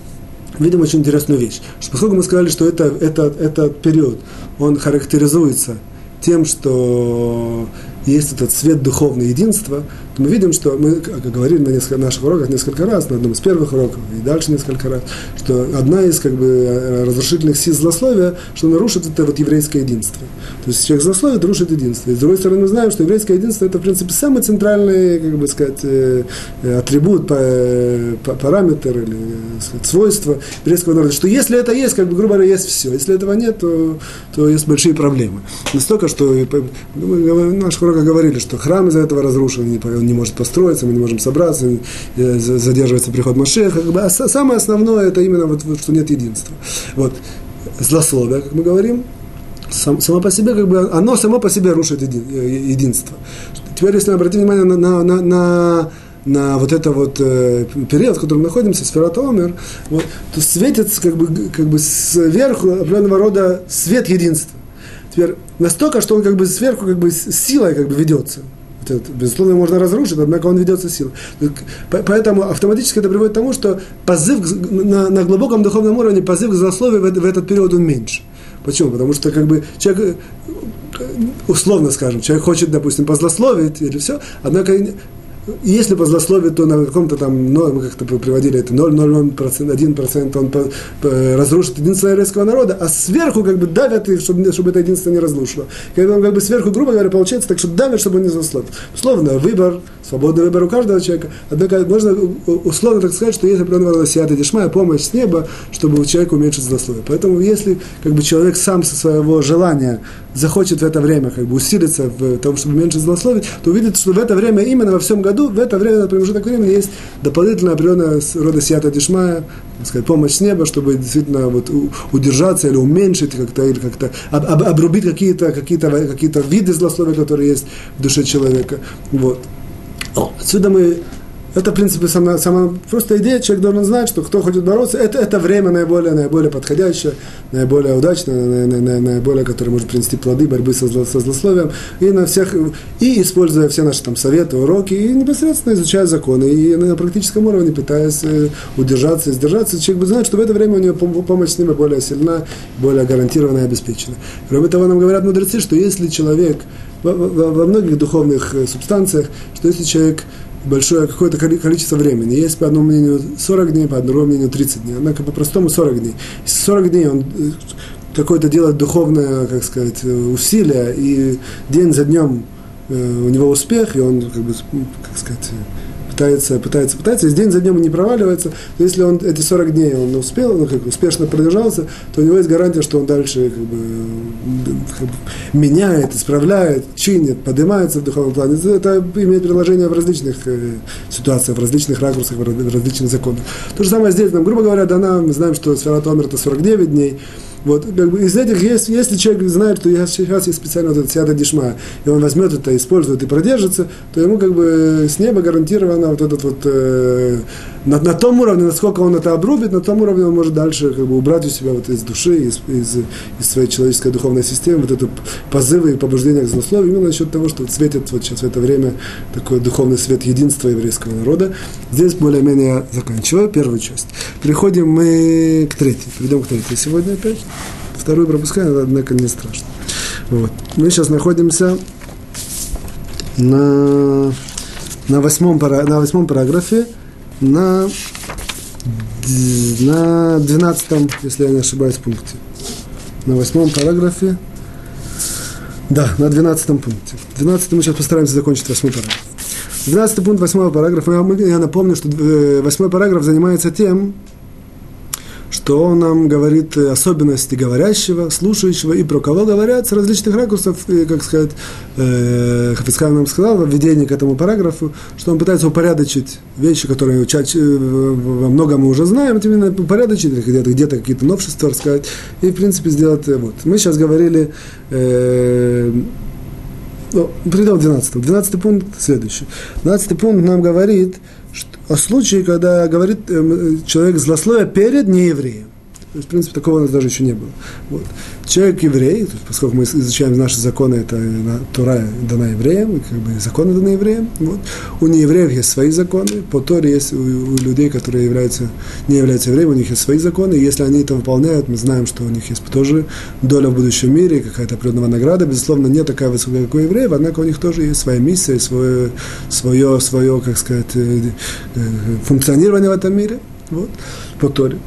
видим очень интересную вещь. Что поскольку мы сказали, что это, это, этот период, он характеризуется тем, что есть этот свет духовного единства, то мы видим, что мы как говорили на несколько, наших уроках несколько раз, на одном из первых уроков и дальше несколько раз, что одна из как бы, разрушительных сил злословия, что нарушит это вот еврейское единство. То есть человек злословит, рушит единство. И с другой стороны, мы знаем, что еврейское единство это, в принципе, самый центральный, как бы сказать, э, атрибут, параметр или сказать, свойство еврейского народа. Что если это есть, как бы, грубо говоря, есть все. Если этого нет, то, то есть большие проблемы. Настолько, что мы в наших уроках говорили, что храм из-за этого разрушен, не может построиться, мы не можем собраться, э, задерживается приход Машеха. Как бы, а самое основное это именно вот, вот, что нет единства. Вот. Злословие, как мы говорим, сам, само по себе, как бы, оно само по себе рушит еди, э, единство. Теперь, если обратить внимание на, на, на, на на вот это вот э, период, в котором мы находимся, сферат Омер, вот, то светится как бы, как бы сверху определенного рода свет единства. Теперь настолько, что он как бы сверху как бы силой как бы ведется. Это, безусловно, можно разрушить, однако он ведется силой. Поэтому автоматически это приводит к тому, что позыв на, на глубоком духовном уровне, позыв к злословию в, в этот период он меньше. Почему? Потому что как бы человек условно скажем, человек хочет, допустим, позлословить или все, однако если по злословию, то на каком-то там, ну, мы как-то приводили это 0,01%, 1% он по, по, разрушит единство еврейского народа, а сверху как бы давят их, чтобы, чтобы это единство не разрушило. Когда он как бы сверху, грубо говоря, получается так, что давят, чтобы он не злословил. Условно, выбор свободный выбор у каждого человека. Однако можно условно так сказать, что есть определенного рода сиата дешмая, помощь с неба, чтобы у человека уменьшить злословие. Поэтому если как бы, человек сам со своего желания захочет в это время как бы усилиться в том, чтобы уменьшить злословие, то увидит, что в это время, именно во всем году, в это время, на промежуток времени, есть дополнительная определенная рода сиата дешмая, сказать, помощь с неба, чтобы действительно вот, удержаться или уменьшить как-то, или как-то об, об, обрубить какие-то какие какие виды злословия, которые есть в душе человека. Вот. Отсюда мы это, в принципе, сама, сама просто идея, человек должен знать, что кто хочет бороться, это, это время наиболее, наиболее подходящее, наиболее удачное, наиболее, которое может принести плоды борьбы со, зло, со злословием, и на всех, и используя все наши там советы, уроки, и непосредственно изучая законы, и на практическом уровне пытаясь э, удержаться и сдержаться, человек бы знает, что в это время у него помощь с ними более сильна, более гарантированно и обеспечена. Кроме того, нам говорят мудрецы, что если человек во, во, во многих духовных э, субстанциях, что если человек большое какое-то количество времени. Есть по одному мнению 40 дней, по одному мнению 30 дней. Однако по-простому 40 дней. Если 40 дней он э, какое-то делает духовное, как сказать, э, усилие, и день за днем э, у него успех, и он, как бы, как сказать, пытается, пытается, пытается, и день за днем не проваливается. Но если он эти 40 дней он успел, ну, как успешно продержался, то у него есть гарантия, что он дальше как бы, как бы, меняет, исправляет, чинит, поднимается в духовном плане. Это имеет приложение в различных э, ситуациях, в различных ракурсах, в различных законах. То же самое здесь, нам, грубо говоря, дана, мы знаем, что Сферат Омер это 49 дней, вот, как бы из этих, есть, если человек знает, что сейчас есть специально вот этот сиата дишма, и он возьмет это, использует и продержится, то ему как бы с неба гарантировано вот этот вот, э, на, на том уровне, насколько он это обрубит, на том уровне он может дальше как бы убрать у себя вот из души, из, из, из своей человеческой духовной системы вот это позывы и побуждения к злословию, именно насчет того, что вот светит вот сейчас в это время такой духовный свет единства еврейского народа. Здесь более-менее заканчиваю первую часть. Переходим мы к третьей. Перейдем к третьей сегодня опять. Вторую пропускаем, однако не страшно. Вот. Мы сейчас находимся на, на, восьмом, на восьмом параграфе, на, на 12, если я не ошибаюсь, пункте. На восьмом параграфе. Да, на 12 пункте. 12 мы сейчас постараемся закончить восьмой параграф. 12 пункт восьмого параграфа. Я напомню, что э, восьмой параграф занимается тем, он нам говорит особенности говорящего, слушающего, и про кого говорят с различных ракурсов, и, как сказать, э, Хафицхайм нам сказал в введении к этому параграфу, что он пытается упорядочить вещи, которые чаще, э, во многом мы уже знаем, это именно упорядочить, где-то, где-то какие-то новшества рассказать, и, в принципе, сделать, э, вот. Мы сейчас говорили, э, ну, перейдем к 12. 12 пункт следующий. 12 пункт нам говорит, о случае, когда говорит э, человек злословие перед неевреем. То есть, в принципе, такого у нас даже еще не было. Вот. Человек еврей, поскольку мы изучаем наши законы, это Тура дана евреям, как бы законы даны евреям. Вот. У неевреев есть свои законы, по Торе есть у, у людей, которые являются, не являются евреями, у них есть свои законы, и если они это выполняют, мы знаем, что у них есть тоже доля в будущем мире, какая-то определенная награда, безусловно, не такая высокая, как у евреев, однако у них тоже есть своя миссия, свое, свое, свое как сказать, э, э, функционирование в этом мире, вот, по Торе.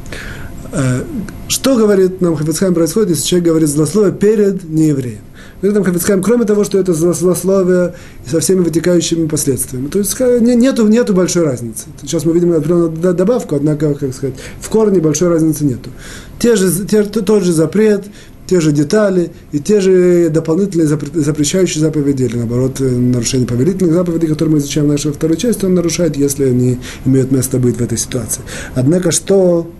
Э, что говорит нам Хафицхайм происходит, если человек говорит злословие перед неевреем? Говорит нам Хафицхайм, кроме того, что это злословие со всеми вытекающими последствиями. То есть нету, нету большой разницы. Сейчас мы видим определенную добавку, однако, как сказать, в корне большой разницы нету. Те же, те, тот же запрет, те же детали и те же дополнительные запрещающие заповеди, или наоборот, э, нарушение повелительных заповедей, которые мы изучаем в нашей второй части, он нарушает, если они имеют место быть в этой ситуации. Однако, что Э,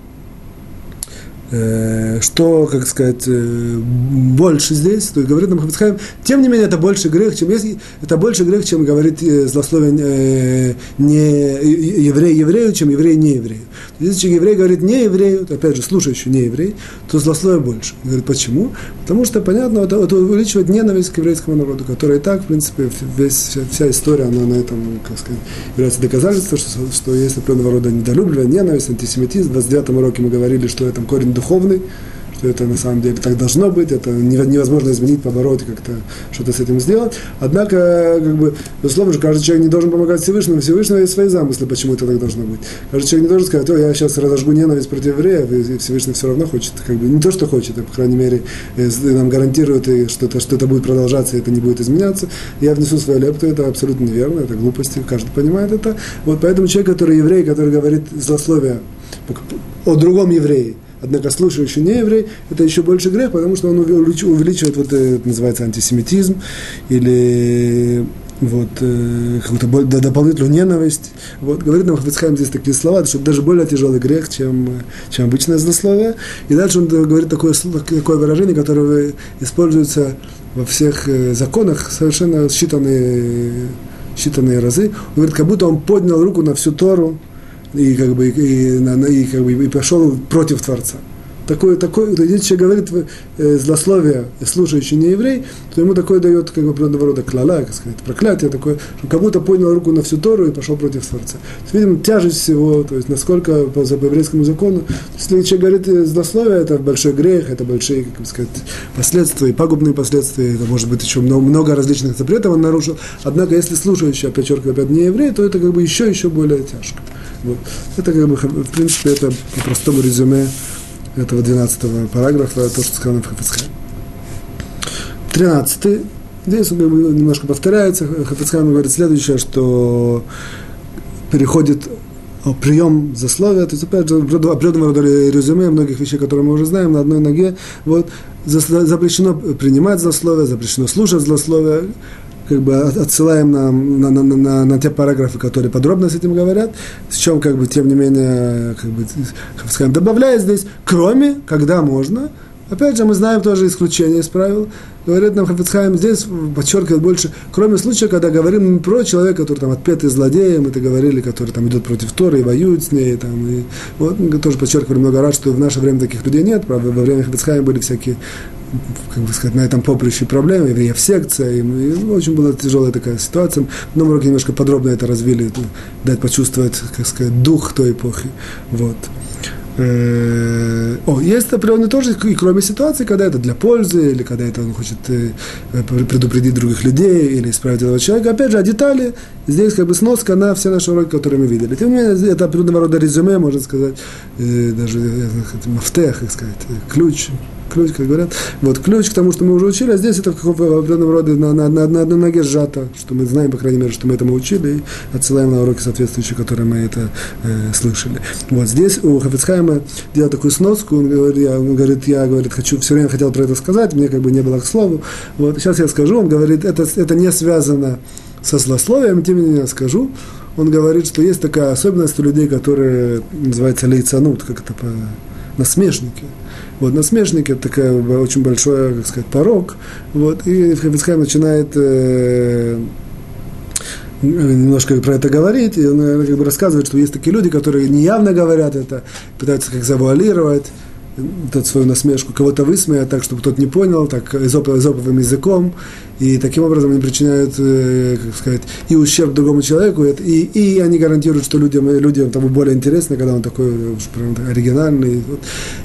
что, как сказать, э, больше здесь, то есть говорит нам Хафицхайм, тем не менее это больше грех, чем если это больше грех, чем говорит э, злословие не еврей еврею, чем еврей не еврею. Если еврей говорит не еврею, то, опять же, слушающий не еврей, то злословие больше. Он говорит, почему? Потому что, понятно, это, это увеличивает ненависть к еврейскому народу, который и так, в принципе, весь, вся, история, она на этом, как сказать, является доказательством, что, что есть определенного рода недолюбливание, ненависть, антисемитизм. В 29 уроке мы говорили, что в этом корень духовный, что это на самом деле так должно быть, это невозможно изменить, побороть, как-то что-то с этим сделать. Однако, как бы, безусловно, каждый человек не должен помогать Всевышнему, Всевышнего есть свои замыслы, почему это так должно быть. Каждый человек не должен сказать, о, я сейчас разожгу ненависть против евреев, и Всевышний все равно хочет, как бы, не то, что хочет, а, по крайней мере, э, нам гарантирует, что это, что это будет продолжаться, и это не будет изменяться. Я внесу свою лепту, это абсолютно неверно, это глупости, каждый понимает это. Вот поэтому человек, который еврей, который говорит злословие о другом еврее, однако слушающий не еврей, это еще больше грех, потому что он увеличивает, вот это называется антисемитизм, или вот, э, какую-то дополнительную ненависть. Вот, говорит нам Хафицхайм здесь такие слова, что это даже более тяжелый грех, чем, чем обычное злословие. И дальше он говорит такое, такое выражение, которое используется во всех э, законах совершенно считанные, считанные разы. Он говорит, как будто он поднял руку на всю Тору и, как бы, и, и, как бы, и пошел против Творца такое, такое, если человек говорит э, злословие, слушающий не еврей, то ему такое дает как бы определенного рода клала, как сказать, проклятие такое, что как будто поднял руку на всю Тору и пошел против Творца. То есть, тяжесть всего, то есть насколько по, по еврейскому закону, если человек говорит э, злословие, это большой грех, это большие, как сказать, последствия, пагубные последствия, это может быть еще много, много различных запретов он нарушил. Однако, если слушающий, опять подчеркиваю, опять не еврей, то это как бы еще, еще более тяжко. Вот. Это как бы, в принципе, это по простому резюме этого 12 параграфа, то, что сказано в Хафицхайм. 13 Здесь он немножко повторяется. Хафицхайм говорит следующее, что переходит прием засловия, то есть, опять же, определенного рода резюме многих вещей, которые мы уже знаем, на одной ноге. Вот, запрещено принимать злословие, запрещено слушать злословие, как бы отсылаем на, на, на, на, на те параграфы, которые подробно с этим говорят, с чем, как бы, тем не менее, как бы, скажем, добавляет здесь, кроме, когда можно, Опять же, мы знаем тоже исключение из правил. Говорит нам Хафицхайм, здесь подчеркивает больше, кроме случая, когда говорим про человека, который там отпетый злодеем, это говорили, который там идет против Торы и воюет с ней. Там, и, вот, мы тоже подчеркивали много раз, что в наше время таких людей нет. Правда, во время Хафицхайма были всякие как бы сказать, на этом поприще проблемы, евреев секция, и, и очень была тяжелая такая ситуация. В одном уроке немножко подробно это развили, дать почувствовать, как сказать, дух той эпохи. Вот. Э, о, есть определенный тоже, и кроме ситуации, когда это для пользы, или когда это он хочет э, предупредить других людей, или исправить этого человека. Опять же, а детали, здесь как бы сноска на все наши уроки, которые мы видели. Тем не менее, это определенного рода резюме, можно сказать, э, даже мафтех, как сказать, ключ ключ, как говорят. Вот ключ к тому, что мы уже учили, а здесь это в каком-то определенном роде на, на, на, на одной ноге сжато, что мы знаем, по крайней мере, что мы этому учили, и отсылаем на уроки соответствующие, которые мы это э, слышали. Вот здесь у Хафицхайма делал такую сноску, он говорит, я, он говорит, я говорит, хочу, все время хотел про это сказать, мне как бы не было к слову. Вот сейчас я скажу, он говорит, это, это не связано со злословием, тем не менее скажу. Он говорит, что есть такая особенность у людей, которые называется лейцанут, как это по насмешники. Вот, насмешник – это такая очень большой, как сказать, порог. Вот, и Хафицхайм начинает э, немножко про это говорить, и он как бы рассказывает, что есть такие люди, которые неявно говорят это, пытаются как завуалировать, тот свою насмешку, кого-то высмеять так, чтобы тот не понял, так эзоповым языком, и таким образом они причиняют, э, как сказать, и ущерб другому человеку, и, и они гарантируют, что людям, людям тому более интересно, когда он такой уж прям оригинальный. Вот.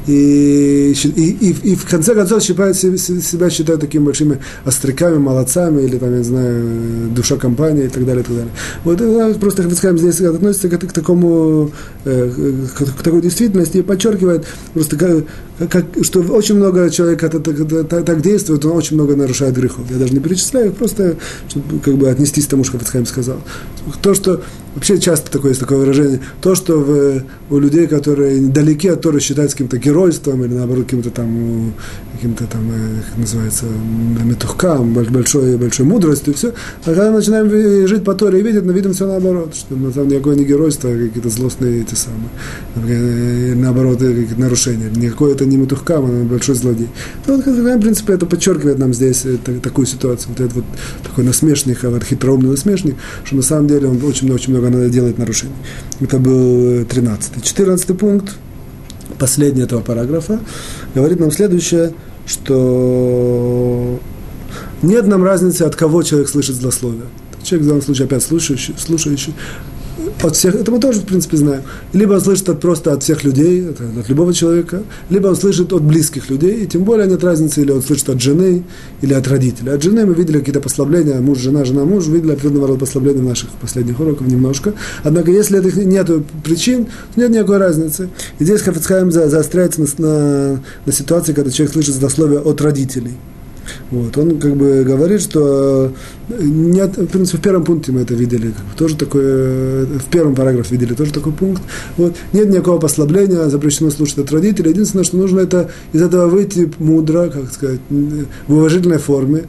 И, и, и, и в конце концов считают, себя считают такими большими остряками, молодцами, или там, я не знаю, душа компании и так далее, и так далее. Вот просто, как скажем, здесь относится к, к такому, э, к, к такой действительности и подчеркивает просто, как, что очень много человек так, так, так, так действует, он очень много нарушает грехов. Я даже не перечисляю просто чтобы как бы отнестись к тому, что Хафицхайм сказал. То, что вообще часто такое есть такое выражение, то, что в, у людей, которые далеки от Торы считаются каким-то геройством или наоборот каким-то там, каким-то там, э, как называется, метухкам, большой, большой мудростью и все, а когда начинаем жить по Торе и видеть, мы видим все наоборот, что самом деле никакое не геройство, а какие-то злостные эти самые, э, наоборот, э, какие-то нарушения. Никакое это не метухкам, а большой злодей. Ну, вот, в принципе, это подчеркивает нам здесь такую ситуацию. Вот этот вот такой насмешник, хитроумный насмешник, что на самом деле он очень-очень много много делает нарушений. Это был 13 14 пункт, последний этого параграфа, говорит нам следующее, что нет нам разницы, от кого человек слышит злословие. Человек в данном случае опять слушающий, слушающий от всех, это мы тоже, в принципе, знаем. Либо он слышит от, просто от всех людей, от, от любого человека, либо он слышит от близких людей, и тем более нет разницы, или он слышит от жены, или от родителей. От жены мы видели какие-то послабления, муж, жена, жена, муж, видели определенного рода послабления в наших последних уроках немножко. Однако, если этих нет причин, то нет никакой разницы. И здесь Хафицхайм заостряется на, на, на ситуации, когда человек слышит злословие от родителей. Вот. Он как бы говорит, что э, нет, в принципе, в первом пункте мы это видели, как бы, тоже такое, э, в первом параграфе видели тоже такой пункт. Вот. Нет никакого послабления, запрещено слушать от родителей. Единственное, что нужно это из этого выйти мудро, как сказать, в уважительной форме.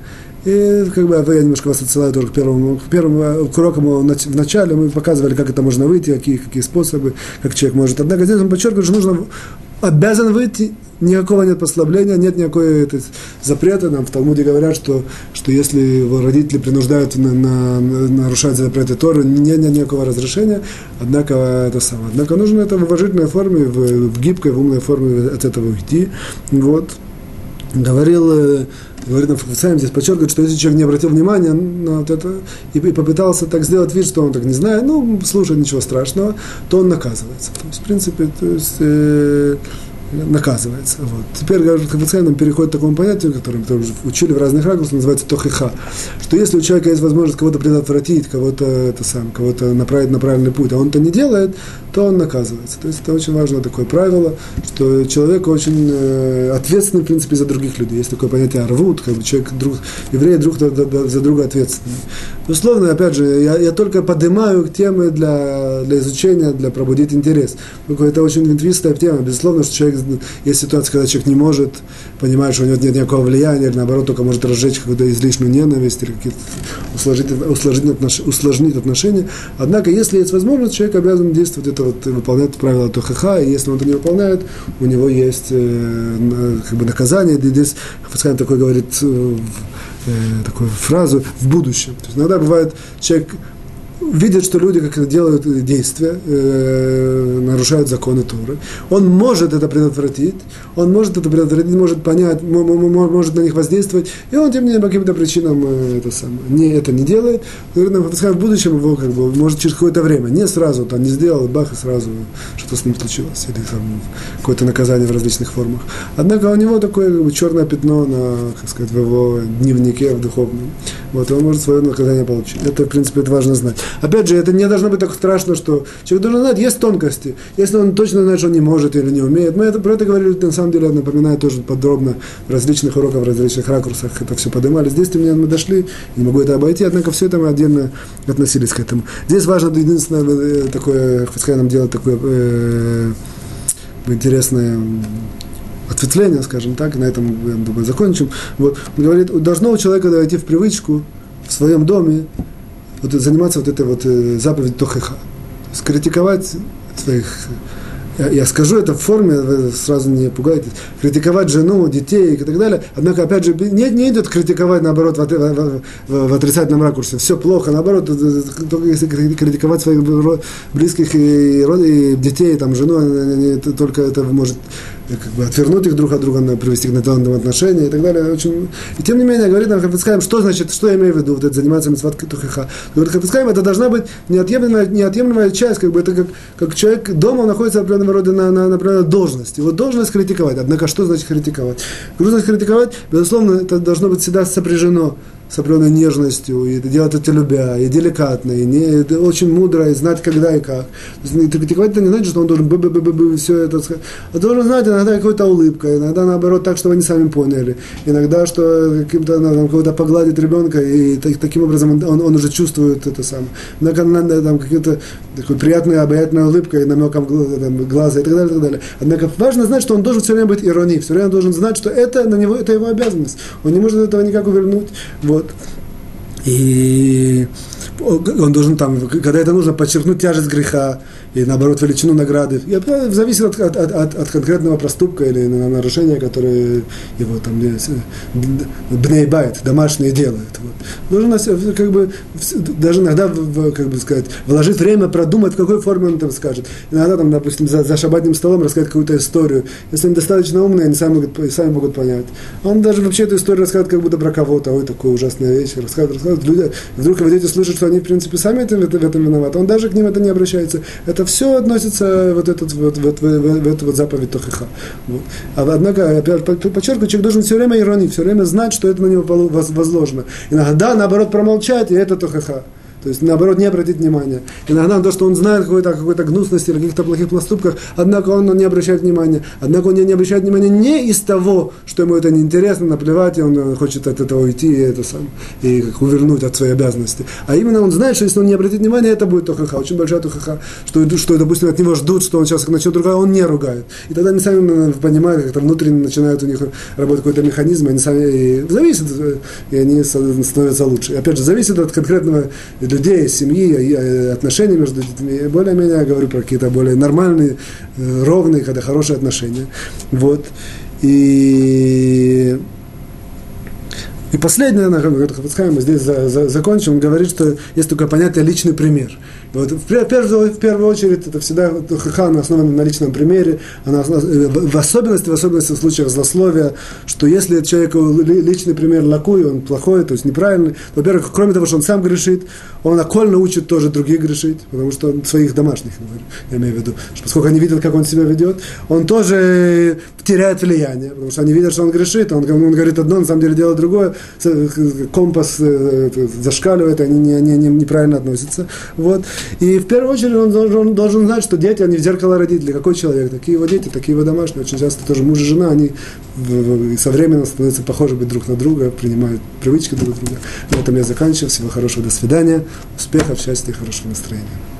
И как бы я немножко вас отсылаю только к первому, к первому э, к урокам в начале мы показывали, как это можно выйти, какие, какие способы, как человек может. Однако здесь он подчеркивает, что нужно обязан выйти, никакого нет послабления, нет никакой это, запрета. Нам в Талмуде говорят, что, что если его родители принуждают на, на, нарушать запреты Торы, нет, нет никакого разрешения, однако это самое. Однако нужно это в уважительной форме, в, в гибкой, в умной форме от этого уйти. Вот. Говорил э, говорит Нафахацаем, здесь подчеркивает, что если человек не обратил внимания на вот это и, и попытался так сделать вид, что он так не знает, ну, слушай, ничего страшного, то он наказывается. То есть, в принципе, то есть, э, наказывается. Вот. Теперь Хавицхайм переходит к такому понятию, которое мы тоже учили в разных ракурсах, называется тохиха, что если у человека есть возможность кого-то предотвратить, кого-то это сам, кого-то направить на правильный путь, а он это не делает, то он наказывается. То есть это очень важное такое правило, что человек очень э, ответственный, в принципе, за других людей. Есть такое понятие арвуд, как бы человек, друг, евреи друг за друга ответственны. Безусловно, опять же, я, я только поднимаю темы для, для изучения, для пробудить интерес. Это очень ветвистая тема. Безусловно, что человек есть ситуация, когда человек не может, понимает, что у него нет никакого влияния, или наоборот, только может разжечь какую-то излишнюю ненависть, или какие-то усложнить, усложнить, отнош, усложнить отношения. Однако, если есть возможность, человек обязан действовать, это вот, выполнять правила Тохаха, и если он это не выполняет, у него есть э, как бы наказание. И здесь Хафацхайм такой говорит, э, э, такую фразу в будущем. То есть иногда бывает, человек видит, что люди как делают действия, э, нарушают законы Туры. Он может это предотвратить, он может это предотвратить, может понять, может на них воздействовать, и он, тем не менее, по каким-то причинам э, это, самое, не, это не делает. в будущем его, как бы, может, через какое-то время, не сразу, там, не сделал, бах, и сразу что-то с ним случилось, или там, какое-то наказание в различных формах. Однако у него такое как бы, черное пятно на, как сказать, в его дневнике, в духовном. Вот, он может свое наказание получить. Это, в принципе, это важно знать. Опять же, это не должно быть так страшно, что человек должен знать, есть тонкости. Если он точно знает, что он не может или не умеет. Мы это, про это говорили, на самом деле, напоминаю тоже подробно в различных уроках, в различных ракурсах это все поднимали. Здесь ты меня мы дошли, не могу это обойти, однако все это мы отдельно относились к этому. Здесь важно единственное э, такое, хоть нам делать такое э, интересное ответвление, скажем так, на этом, я думаю, закончим. Вот, говорит, должно у человека дойти в привычку в своем доме вот заниматься вот этой вот э, заповедью Тохеха. Критиковать своих я, скажу это в форме, вы сразу не пугайтесь, критиковать жену, детей и так далее. Однако, опять же, не, не идет критиковать, наоборот, в, в, в, в отрицательном ракурсе. Все плохо, наоборот, только если критиковать своих близких и, и детей, там, жену, они, только это может как бы отвернуть их друг от друга, привести к национальным отношениям и так далее. Очень... И тем не менее, говорит нам Хафицкаем, что значит, что я имею в виду, вот это заниматься митцват тухиха. Говорит Хафицкаем, это должна быть неотъемлемая, неотъемлемая часть, как бы это как, как человек дома находится в определенном роде на, на, на определенной должности. Вот должность критиковать. Однако, что значит критиковать? Грузность критиковать, безусловно, это должно быть всегда сопряжено с определенной нежностью, и делать это любя, и деликатно, и не, это очень мудро, и знать, когда и как. То есть это не значит, что он должен бы бы бы бы все это сказать. Он должен знать иногда какой-то улыбкой, иногда наоборот так, чтобы они сами поняли. Иногда, что каким-то надо кого-то погладить ребенка, и так, таким образом он, он уже чувствует это самое. Иногда надо там каким-то такой приятной, обаятельной улыбкой, намеком там, глаза и так далее, и так далее. Однако важно знать, что он должен все время быть иронией, все время должен знать, что это на него, это его обязанность. Он не может этого никак увернуть. Вот. Вот. И он должен там, когда это нужно, подчеркнуть тяжесть греха, и наоборот величину награды. И зависит от, от, от, от конкретного проступка или нарушения, которое его там бнейбайт, домашнее делает. Вот. Нужно как бы даже иногда как бы сказать, вложить время продумать, в какой форме он там скажет. Иногда там, допустим, за, за шабатным столом рассказать какую-то историю. Если они достаточно умные, они сами могут, сами могут понять. Он даже вообще эту историю рассказывает как будто про кого-то, ой, такая ужасная вещь, рассказывает, рассказывает. Люди, вдруг вы идете слышать, что что они, в принципе, сами это, в этом виноваты. Он даже к ним это не обращается. Это все относится вот этот вот, вот, в, в, в эту вот заповедь Тохиха. Вот. А, однако, опять подчеркиваю, человек должен все время иронить, все время знать, что это на него возложено. Иногда, наоборот, промолчать, и это Тохиха. То есть, наоборот, не обратить внимания. Иногда то, что он знает какой-то, какой-то гнусности или каких-то плохих поступках, однако он не обращает внимания. Однако он не, обращает внимания не из того, что ему это неинтересно, наплевать, и он хочет от этого уйти и, это сам, и как, увернуть от своей обязанности. А именно он знает, что если он не обратит внимания, это будет тохаха, очень большая тохаха, что, что, допустим, от него ждут, что он сейчас начнет другая, он не ругает. И тогда они сами понимают, как-то внутренне начинают у них работать какой-то механизм, они сами, и зависит, и они становятся лучше. И опять же, зависит от конкретного людей, семьи, э, отношения между детьми. Более-менее говорю про какие-то более нормальные, э, ровные, когда хорошие отношения. Вот. И и последнее, мы здесь за, за, закончим, он говорит, что есть такое понятие личный пример. Вот, в, первую, в первую очередь это всегда ха основана на личном примере, она, э, в особенности, в особенности в случаях злословия, что если человеку личный пример лакуй, он плохой, то есть неправильный, во-первых, кроме того, что он сам грешит, он окольно учит тоже других грешить, потому что он своих домашних, я имею в виду, что поскольку они видят, как он себя ведет, он тоже теряет влияние, потому что они видят, что он грешит, он, он говорит одно, на самом деле делает другое, компас э, зашкаливает, они не, не, не, неправильно относятся. Вот. И в первую очередь он должен, должен знать, что дети, они в зеркало родителей. Какой человек? Такие его дети, такие его домашние. Очень часто тоже муж и жена, они со временем становятся похожи быть друг на друга, принимают привычки друг друга. На этом я заканчиваю. Всего хорошего, до свидания, успехов, счастья и хорошего настроения.